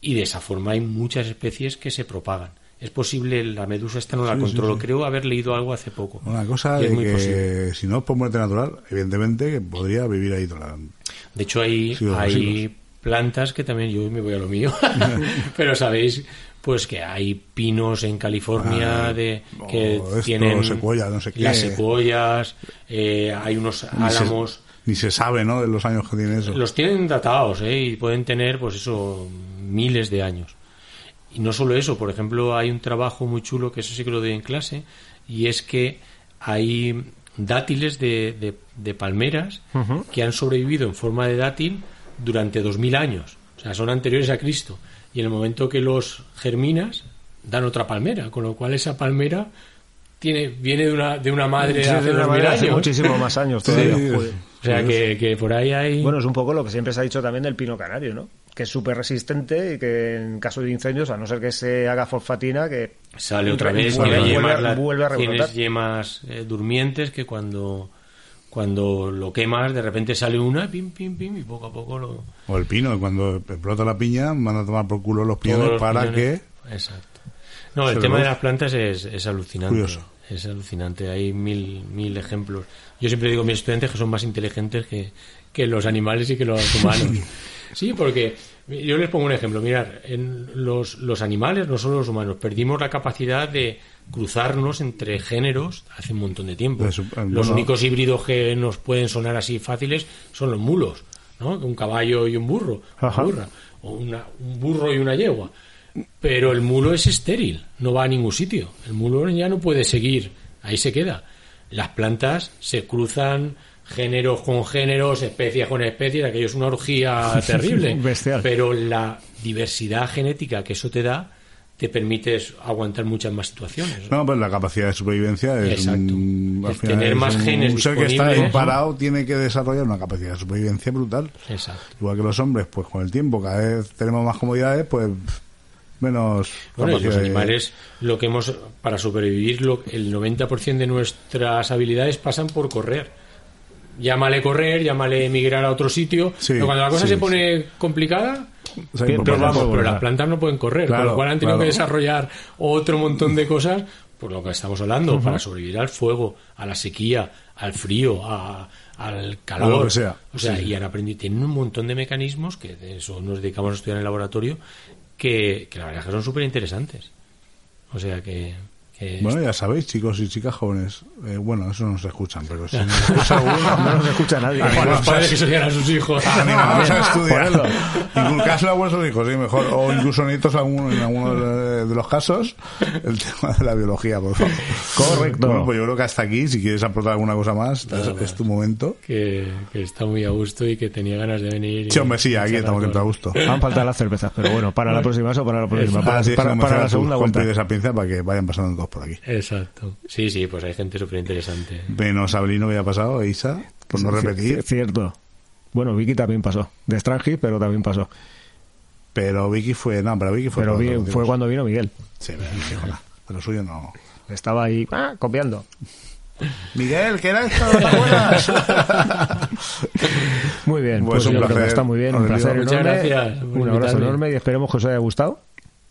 Y de esa forma hay muchas especies que se propagan. Es posible, la medusa esta no la Sí, controlo. sí. Creo haber leído algo hace poco. Una cosa es de muy que posible. si no es por muerte natural, evidentemente que podría vivir ahí toda la... De hecho, hay, hay plantas que también yo me voy a lo mío. Pero sabéis, pues que hay pinos en California Ah, de o que esto, tienen secuoya, no sé qué. las secuoyas, eh, hay unos Ni se- álamos. Ni se sabe, ¿no? De los años que tiene eso. Los tienen datados, ¿eh? Y pueden tener, pues eso, miles de años. Y no solo eso, por ejemplo, hay un trabajo muy chulo, que eso sí que lo doy en clase, y es que hay dátiles de, de- de palmeras que han sobrevivido en forma de dátil durante 2000 años. O sea, son anteriores a Cristo. Y en el momento que los germinas, dan otra palmera, con lo cual esa palmera tiene viene de una, de una madre Sí, hace de una 2000 manera hace muchísimo más años todavía. Sí. O sea, que, que por ahí hay... Bueno, es un poco lo que siempre se ha dicho también del pino canario, ¿no? Que es súper resistente y que en caso de incendios, a no ser que se haga fosfatina, que Sale otra vez, vuelve, vuelve, yemas vuelve a tienes yemas eh, durmientes que cuando cuando lo quemas de repente sale una pim pim pim y poco a poco lo O el pino, cuando explota la piña, van a tomar por culo los todos piñones los para que... exacto. No el tema de las plantas es, es alucinante Curioso. es alucinante. Hay mil mil ejemplos. Yo siempre digo a mis estudiantes que son más inteligentes que, que los animales y que los humanos. Sí porque yo les pongo un ejemplo mirar en los, los animales no solo los humanos perdimos la capacidad de cruzarnos entre géneros hace un montón de tiempo eh, los únicos híbridos que nos pueden sonar así fáciles son los mulos ¿no? un caballo y un burro una Ajá. burra, o una- un burro y una yegua pero el mulo es estéril, no va a ningún sitio. El mulo ya no puede seguir, ahí se queda. Las plantas se cruzan géneros con géneros, especies con especies, aquello es una orgía terrible. Bestial. Pero la diversidad genética que eso te da te permites aguantar muchas más situaciones. No, pues la capacidad de supervivencia es, Exacto. un- al Es final tener es más un, genes un ser que está ahí ¿no? parado tiene que desarrollar una capacidad de supervivencia brutal. Exacto. Igual que los hombres, pues con el tiempo cada vez tenemos más comodidades, pues menos Bueno, y los animales, lo que hemos, para sobrevivir, lo- el 90% de nuestras habilidades pasan por correr. Llámale correr, llámale emigrar a otro sitio. Sí, pero cuando la cosa sí, se pone complicada, O sea, Pero vamos, pero las plantas no pueden correr, con Claro, lo cual han tenido claro. que desarrollar otro montón de cosas, por lo que estamos hablando, para sobrevivir al fuego, a la sequía, al frío, a- al calor. lo que sea. O sea, Sí. y han aprendido, tienen un montón de mecanismos que de eso nos dedicamos a estudiar en el laboratorio, que, que la verdad es que son súper interesantes. O sea que. Que Bueno, ya sabéis, chicos y chicas jóvenes. eh, bueno, eso no se escuchan, pero si nos escucha alguno, No nos escucha nadie. a los padres que estudian a sus hijos. animados a estudiarlo. Inculcárselo a vuestros hijos, sí, mejor. O incluso nietos alguno, en alguno de, de los casos, el tema de la biología, por favor. Correcto. Bueno, pues yo creo que hasta aquí, si quieres aportar alguna cosa más, es, es tu momento. que, que está muy a gusto y que tenía ganas de venir. y- Sí, hombre, sí, aquí estamos siempre a gusto. Han faltado las cervezas, pero bueno, para la próxima eso, para la próxima. Para, es, para- como para decía la segunda vuelta. esa pinza para que vayan pasando todos por aquí. Exacto. Sí, sí, pues hay gente súper interesante. Menos Sabrino que ya ha pasado, Isa, por no repetir. Es cierto. Bueno, Vicky también pasó. De Strangis, pero también pasó. Pero Vicky fue, no, pero Vicky fue. Pero vi- todo, fue cuando vino Miguel. Sí, pero, suyo no. Estaba ahí ah, copiando. Miguel, ¿qué era esto? Muy bien, Pues pues, un yo creo que placer, está muy bien. Un placer Muchas enorme. gracias Un abrazo invitarme. enorme y esperemos que os haya gustado.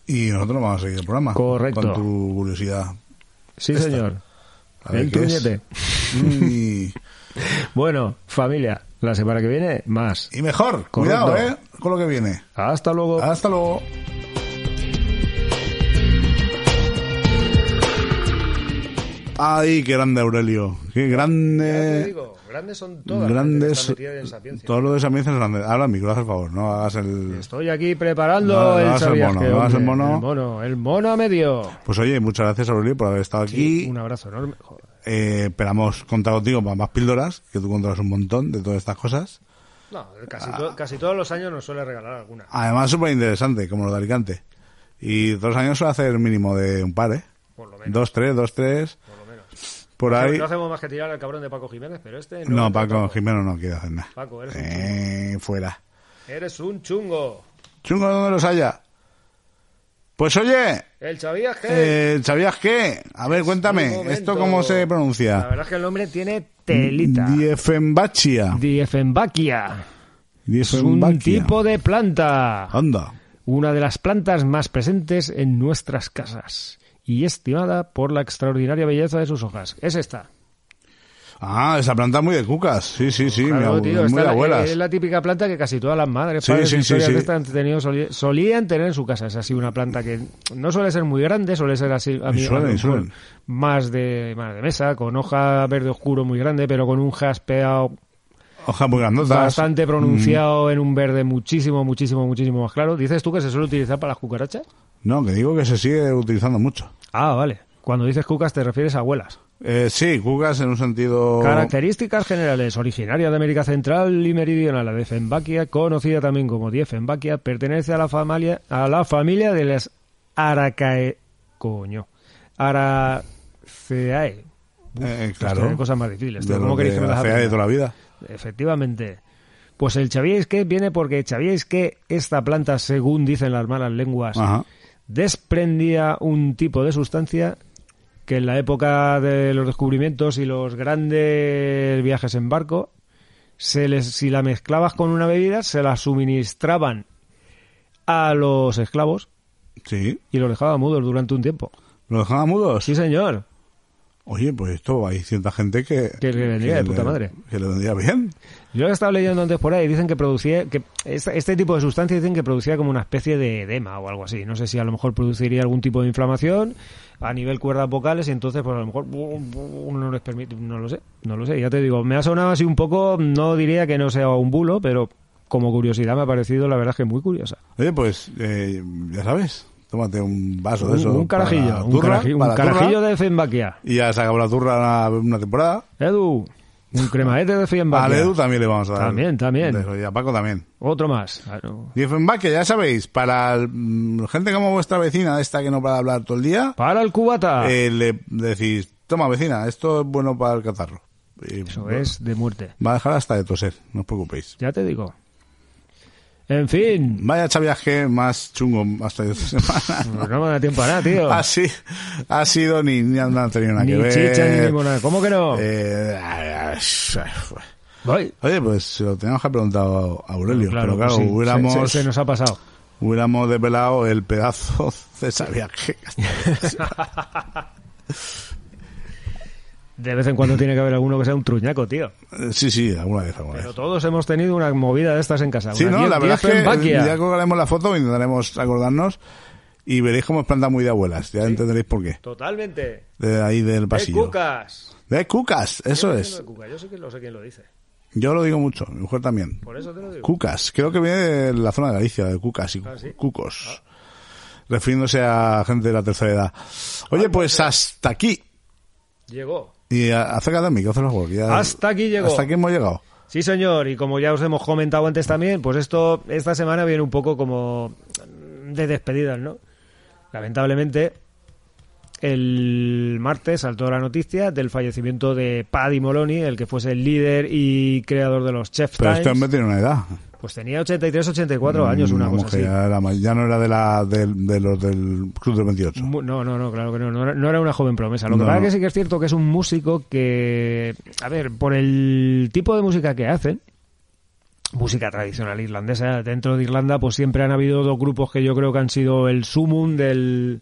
Y nosotros vamos a seguir el programa. Correcto. Con tu curiosidad. Sí, Esta. señor. A ver El. Y, Bueno, familia, la semana que viene, más. y mejor, Correcto. cuidado, ¿eh? Con lo que viene. Hasta luego. Hasta luego. Ay, qué grande Aurelio. Qué grande. Grandes son Grandes. Todo lo de Sapiencia es grande. Habla micro, haz el favor. No hagas el. Estoy aquí preparando No, no el hagas el mono, no hagas el mono. El mono, el mono a medio. Pues oye, muchas gracias Aurelio por haber estado aquí. Un abrazo enorme. Joder. Eh, esperamos contar contigo para más píldoras, que tú controlas un montón de todas estas cosas. No, casi, to- casi todos los años nos suele regalar alguna. Además, súper interesante, como lo de Alicante. Y todos los años suele hacer mínimo de un par, ¿eh? Por lo menos. Dos, tres, dos, tres. Por No- ahí. No hacemos más que tirar al cabrón de Paco Jiménez, pero este no. No, Paco Paco. Jimeno no quiere hacer nada. Paco, eres un Eh, fuera. Eres un chungo. Chungo, ¿dónde los haya? Pues oye, El sabías que. eh, ¿sabías qué? A ver, cuéntame. ¿esto cómo se La pronuncia? verdad es que el nombre tiene telita. Diefenbachia. Diefenbachia. Es un tipo de planta. Anda. Una de las plantas más presentes en nuestras casas. Y estimada por la extraordinaria belleza de sus hojas. Es esta. Ah, esa planta muy de cucas. Sí, sí, sí, Claro, mi abu- tío, muy de la- abuelas. es la típica planta que casi todas las madres, Sí, padres, sí, tenido, soli- solían tener en su casa. Es así una planta que no suele ser muy grande, suele ser así a mí, suelen, a mejor más de más de mesa, con hoja verde oscuro muy grande, pero con un jaspeado Hojas muy grandotas. bastante pronunciado en un verde muchísimo, muchísimo, muchísimo más claro. ¿Dices tú que se suele utilizar para las cucarachas? No, que digo que se sigue utilizando mucho. Ah, vale. Cuando dices cucas te refieres a abuelas. Eh, sí, cucas en un sentido... Características generales. Originaria de América Central y Meridional, la Diefenbachia, conocida también como Diefenbachia, pertenece a la familia, a la familia de las Aracae... Coño. Araceae. Eh, Claro. claro. cosas más difíciles. ¿Cómo queréis que me las de toda la vida. Efectivamente. Pues el ¿sabíais que viene porque ¿sabíais que esta planta, según dicen las malas lenguas, Ajá. desprendía un tipo de sustancia que en la época de los descubrimientos y los grandes viajes en barco, se les, si la mezclabas con una bebida, se la suministraban a los esclavos Sí. y los dejaban mudos durante un tiempo. ¿Lo dejaban mudos? Sí, señor. Oye, pues esto hay cierta gente que... Que le vendría de puta le- madre. Que le vendría bien. Yo lo he estado leyendo antes por ahí, dicen que producía, que este, este tipo de sustancia dicen que producía como una especie de edema o algo así. No sé si a lo mejor produciría algún tipo de inflamación a nivel cuerdas vocales y entonces pues a lo mejor no les permite, no lo sé, no lo sé. Ya te digo, me ha sonado así un poco, no diría que no sea un bulo, pero como curiosidad me ha parecido la verdad que muy curiosa. Oye, pues, eh, ya sabes, tómate un vaso de Un, eso. un carajillo, un un turra, carajillo de Fenbaquia. Y ya se acabó la turra una, temporada. Edu, Un cremaete de A Fienbaquia. Edu también le vamos a dar. También, también. De y a Paco también. Otro más. Claro. Y Offenbach, ya sabéis, para el- mm, gente como vuestra vecina, esta que no para de hablar todo el día, Para el cubata. eh, le decís, toma vecina, esto es bueno para el catarro. Y Eso es de muerte. Va a dejar hasta de toser, no os preocupéis. Ya te digo. En fin. Vaya viaje más chungo hasta esta semana. pues No me da tiempo a nada, tío. Así ha sido ni, ni no han tenido nada Ni que ver. chicha ni limonada. ¿Cómo que no? Eh, Voy. Oye, pues se lo teníamos que haber preguntado a Aurelio, pero claro, pues sí, hubiéramos, se, se- se nos ha pasado. hubiéramos desvelado el pedazo de ese viaje. De vez en cuando tiene que haber alguno que sea un truñaco, tío. Eh, sí, sí, alguna vez, alguna Pero vez. todos hemos tenido una movida de estas en casa. Sí, no, diez- la verdad es que Baquia. ya colgaremos la foto, intentaremos acordarnos y veréis cómo es planta muy de abuelas. Ya entenderéis por qué. Totalmente. De ahí del ¡Eh, pasillo. cucas! De cucas, eso Yo es. Cuca, Yo sé que lo sé quién lo dice. Yo lo digo mucho, mi mujer también. Por eso te lo digo. Cucas, creo que viene de la zona de Galicia, de Cucas y Ah, sí. Cucos. Refiriéndose a gente de la tercera edad. Oye, pues hasta aquí. Llegó. Y a- acércate al micrófono, porque ya- Hasta aquí llegó. Hasta aquí hemos llegado. Sí, señor, y como ya os hemos comentado antes también, pues esto esta semana viene un poco como de despedidas, ¿no? Lamentablemente, el martes saltó la noticia del fallecimiento de Paddy Moloney, el que fuese el líder y creador de los Chef Pero este Times. hombre tiene una edad. Pues tenía 83, 84 años, una Vamos, cosa que así. Ya, era ma- ya no era de, la, del- de los del Club del 28. Mu- No, no, no, claro que no. No era, no era una joven promesa. Lo que No, pasa no. que sí que es cierto que es un músico que, a ver, por el tipo de música que hacen, música tradicional irlandesa, dentro de Irlanda, pues siempre han habido dos grupos que yo creo que han sido el sumum del,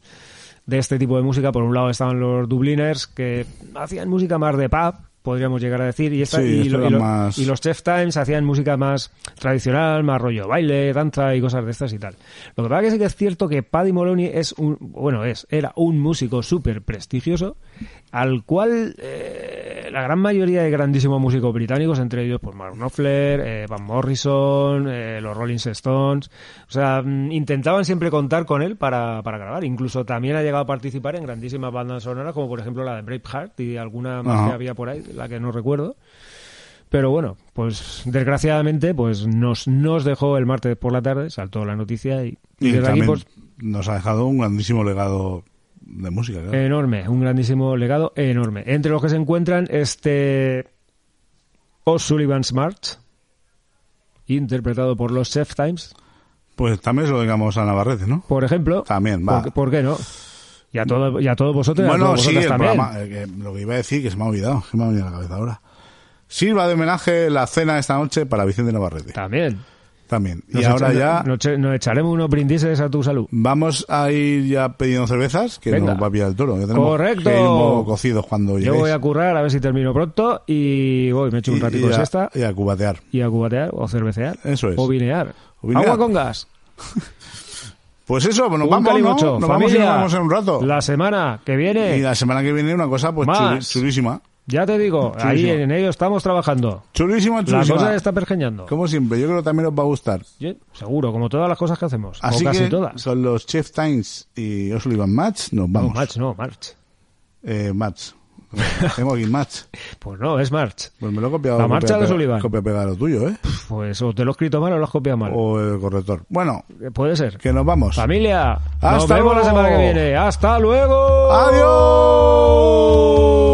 de este tipo de música. Por un lado estaban los Dubliners, que hacían música más de pub, podríamos llegar a decir, y, esta, Sí, y, lo- y era lo- más- y los Chef Times hacían música más tradicional, más rollo baile, danza y cosas de estas y tal. Lo que pasa que sí que es cierto que Paddy Moloney es un, bueno, es, era un músico súper prestigioso, al cual eh, la gran mayoría de grandísimos músicos británicos, entre ellos pues Mark Knopfler, eh, Van Morrison, eh, los Rolling Stones, o sea, mm, intentaban siempre contar con él para, para grabar. Incluso también ha llegado a participar en grandísimas bandas sonoras, como por ejemplo la de Braveheart y alguna más que había por ahí, la que no recuerdo. Pero bueno, pues desgraciadamente pues nos, nos dejó el martes por la tarde, saltó la noticia y, desde aquí pues nos ha dejado un grandísimo legado de música. claro. enorme, un grandísimo legado enorme. Entre los que se encuentran este O'Sullivan's March, interpretado por los Chef Times, Pues también se lo digamos a Navarrete, ¿no? por ejemplo. También, va. ¿Por, por qué no? Y a, todo, y a todos vosotros y Bueno, todos sí, el programa, eh, que lo que iba a decir, que se me ha olvidado, que me ha venido a la cabeza ahora. Sirva de homenaje la cena de esta noche para Vicente Navarrete. También. También. Y Nos ahora echa- ya Nos, nos echaremos unos brindises a tu salud. vamos a ir ya pidiendo cervezas, que Venga. nos va a pillar el toro. Ya tenemos Correcto. que ir un poco cocidos cuando Yo lleguéis. voy a currar a ver si termino pronto y voy, me echo un Y- ratito y de a- siesta Y a cubatear. y a cubatear o cervecear. Eso es. O vinear. O vinear. Agua con gas. Pues eso, pues nos Un vamos, ¿no? calimocho. Nos vamos y nos vamos en un rato. La semana que viene, Y la semana que viene una cosa pues chuli- chulísima. ya te digo, ahí Chulísimo. en ello estamos trabajando. Chulísima, La chulísima. cosa está pergeñando. Como siempre, yo creo que también os va a gustar. Yo- seguro, como todas las cosas que hacemos. Así o casi que todas. son los Chef Times y O'Sullivan Match, nos No, vamos. March, no, March. Eh, match. Tengo aquí match. Pues no, es March. Pues me lo he copiado. La marcha de Sullivan. Copia pegada lo tuyo, ¿eh? Pues o te lo he escrito mal o lo has copiado mal. O el corrector. Bueno, Eh, Puede ser. que nos vamos. Familia, nos Hasta vemos la luego. semana que viene. ¡Hasta luego! ¡Adiós!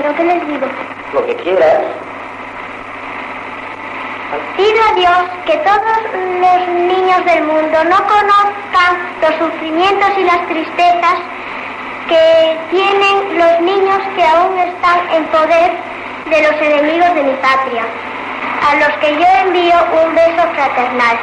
Pero ¿qué les digo? Lo que quieras. Pido a Dios que todos los niños del mundo no conozcan los sufrimientos y las tristezas que tienen los niños que aún están en poder de los enemigos de mi patria, a los que yo envío un beso fraternal.